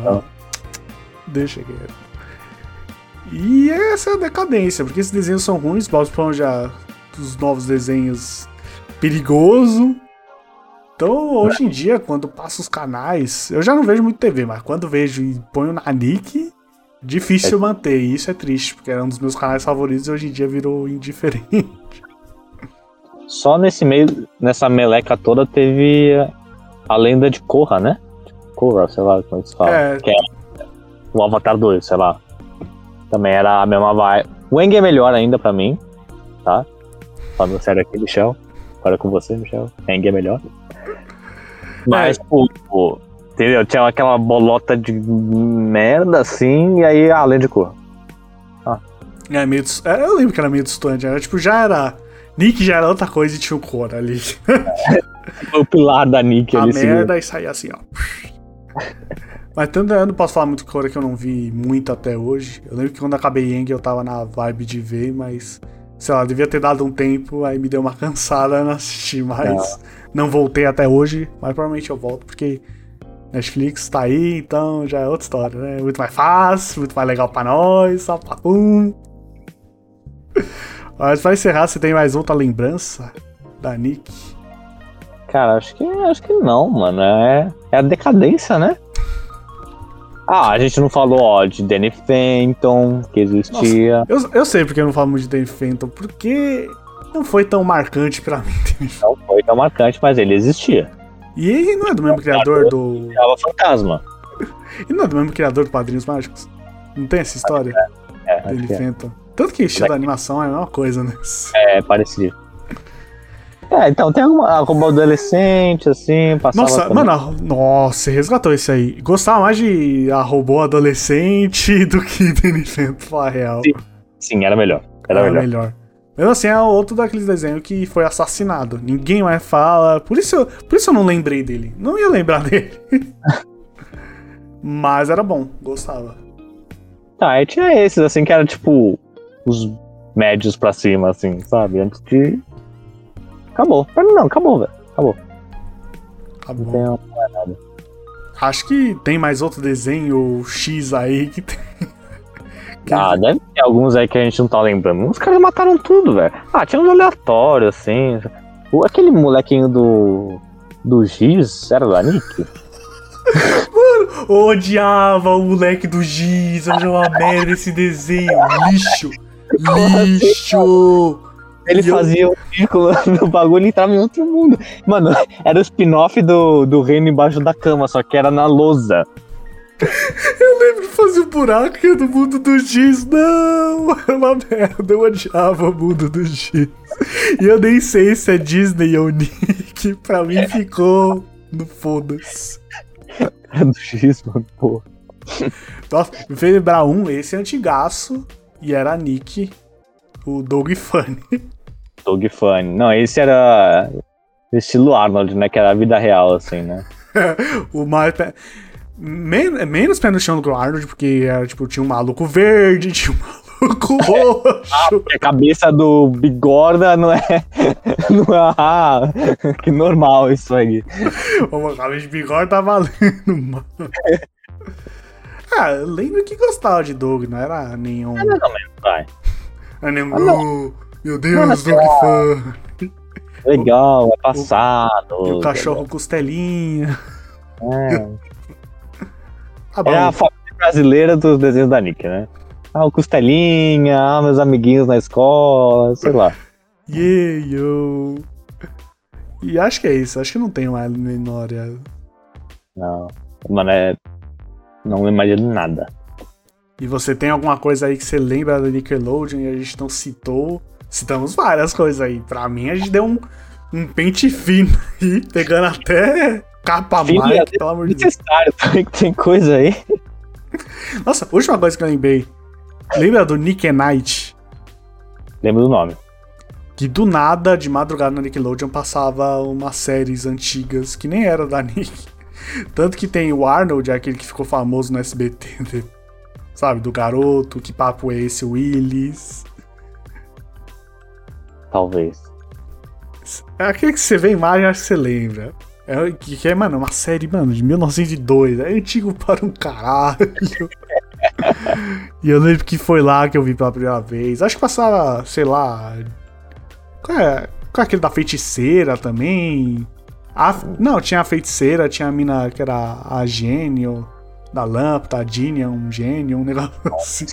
Não. Deixa quieto. E essa é a decadência, porque esses desenhos são ruins. Bob Esponja, dos novos desenhos, perigoso. Então, hoje em dia, quando passo os canais, eu já não vejo muito TV, mas quando vejo e ponho na Nick, difícil manter. E isso é triste, porque era um dos meus canais favoritos e hoje em dia virou indiferente. Só nesse meio, nessa meleca toda, teve a lenda de Korra, né? Korra, sei lá como é que se fala. É. Que é o Avatar 2, sei lá. Também era a mesma vibe. O Eng é melhor ainda pra mim, tá? Falando sério aqui, Michel. Agora é com você, Michel. Eng é melhor. Mas, pô, pô, entendeu? Tinha aquela bolota de merda assim, e aí a lenda de Korra. É, meio dis- é, eu lembro que era meio distante. Era tipo, já era. Nick já era outra coisa e tinha o Cora ali. Foi o pilar da Nick a ali. seguindo. merda e saía assim, ó. Mas tanto eu não posso falar muito Cora que eu não vi muito até hoje. Eu lembro que quando acabei Yang eu tava na vibe de ver, mas. Sei lá, devia ter dado um tempo, aí me deu uma cansada, não assisti mais. Não voltei até hoje, mas provavelmente eu volto, porque Netflix tá aí, então já é outra história, né? Muito mais fácil, muito mais legal pra nós, só papum. Mas pra encerrar, você tem mais outra lembrança da Nick? Cara, acho que acho que não, mano. É, é a decadência, né? Ah, a gente não falou, ó, de Danny Fenton, que existia. Eu, eu sei porque não muito de Danny Fenton, porque não foi tão marcante pra mim. Não foi tão marcante, mas ele existia. E ele não é do mesmo criador do. Tava fantasma. Ele não é do mesmo criador do Padrinhos Mágicos? Não tem essa história? É, acho Danny é. Fenton. Tanto que o estilo da animação é a mesma coisa, né? É, parecido. É, então tem alguma como adolescente, assim, passava. Nossa, também. mano, nossa, você resgatou esse aí. Gostava mais de a robô adolescente do que Danny Fenton, falar a real. Sim, Sim, era melhor. Era, Era melhor. melhor. Mesmo assim, é outro daqueles desenhos que foi assassinado. Ninguém mais fala. Por isso, eu- por isso eu não lembrei dele. Não ia lembrar dele. Mas era bom, gostava. Tá, aí tinha esses, assim, que era tipo os médios pra cima, assim, sabe? Antes de. Acabou. Pra mim não, acabou, velho. Acabou. Tá Não tem é nada. Acho que tem mais outro desenho X aí que tem. Ah, deve ter alguns aí que a gente não tá lembrando. Os caras mataram tudo, velho. Ah, tinha uns aleatórios, assim. O, aquele molequinho do. Do Giz, era da Nick? Mano, eu odiava o moleque do Giz, eu uma merda esse desenho. Lixo. Lixo. Ele e fazia eu... um círculo no bagulho e entrava em outro mundo. Mano, era o spin-off do, do Reino Embaixo da Cama, só que era na lousa. Eu lembro que fazia um buraco que do mundo do Giz. Não, era uma merda. Eu odiava o mundo do Giz. E eu nem sei se é Disney ou Nick. Pra mim ficou no foda-se. É do Giz, mano, pô. Nossa, me fez lembrar um, esse é antigaço. E era Nick, o Doug Funny. Doug Funny. Não, esse era estilo Arnold, né? Que era a vida real, assim, né? o mais. Men menos pé no chão do que o Arnold, porque era, tipo, tinha um maluco verde, tinha um maluco roxo. Ah, a cabeça do bigorda não é. Não é. Ah, que normal isso aí. Uma cabeça de bigorda tá valendo, mano. Ah, eu lembro que gostava de Doug, não era nenhum. É ou menos, vai. Era nenhum. Ah, não. Meu Deus, Doug fã. Legal, é passado. E o cachorro costelinha. É. Ah, é a família brasileira dos desenhos da Nick, né? Ah, o Costelinha, ah, meus amiguinhos na escola, sei lá. Yeah, yo. E acho que é isso, acho que não tem mais memória. Não, mano, é. Não imagino nada. E você tem alguma coisa aí que você lembra da Nickelodeon e a gente não citou? Citamos várias coisas aí. Pra mim, a gente deu um, um pente fino aí, pegando até Capa Filha, Mike, pelo amor de Deus. Tem, tem coisa aí. Nossa, última coisa que eu lembrei. Lembra do Nick Knight? Lembro do nome. Que do nada, de madrugada na Nickelodeon, passava umas séries antigas que nem era da Nick. Tanto que tem o Arnold, aquele que ficou famoso no SBT, sabe? Do garoto, que papo é esse, Willis. Talvez. É aquele que você vê a imagem, acho que você lembra. É, que é, mano, uma série, mano, de 1902. É antigo para um caralho. e eu lembro que foi lá que eu vi pela primeira vez. Acho que passava, sei lá. Qual é, qual é aquele da feiticeira também? A, não, tinha a feiticeira, tinha a mina que era a gênio da lâmpada, a Genia, um gênio, um negócio assim.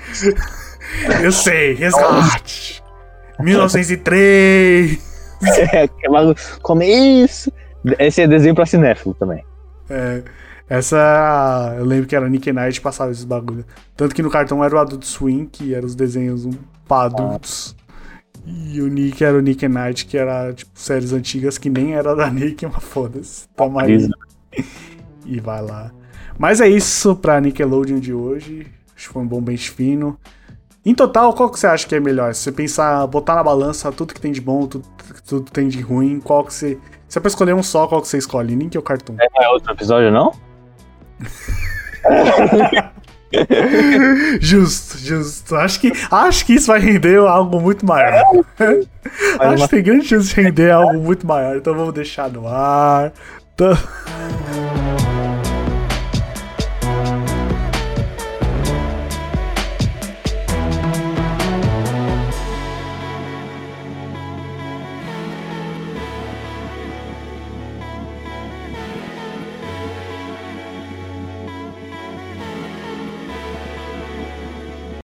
eu sei, resgate! 1903! É, como isso? Esse é desenho pra cinéfilo também. É. Essa. Eu lembro que era Nick Knight passava esses bagulho. Tanto que no cartão era o Adult Swing, que eram os desenhos um, pra adultos. E o Nick era o Nick Knight, que era, tipo, séries antigas que nem era da Nick, mas foda-se. Toma aí. E vai lá. Mas é isso pra Nickelodeon de hoje. Acho que foi um bom bench fino. Em total, qual que você acha que é melhor? Se você pensar, botar na balança tudo que tem de bom, tudo, tudo que tem de ruim, qual que você se é pra escolher um só, qual que você escolhe? Link ou Cartoon? É, é outro episódio, não? justo, justo. Acho que, acho que isso vai render algo muito maior. acho que tem grande chance de render algo muito maior. Então vamos deixar no ar. Então...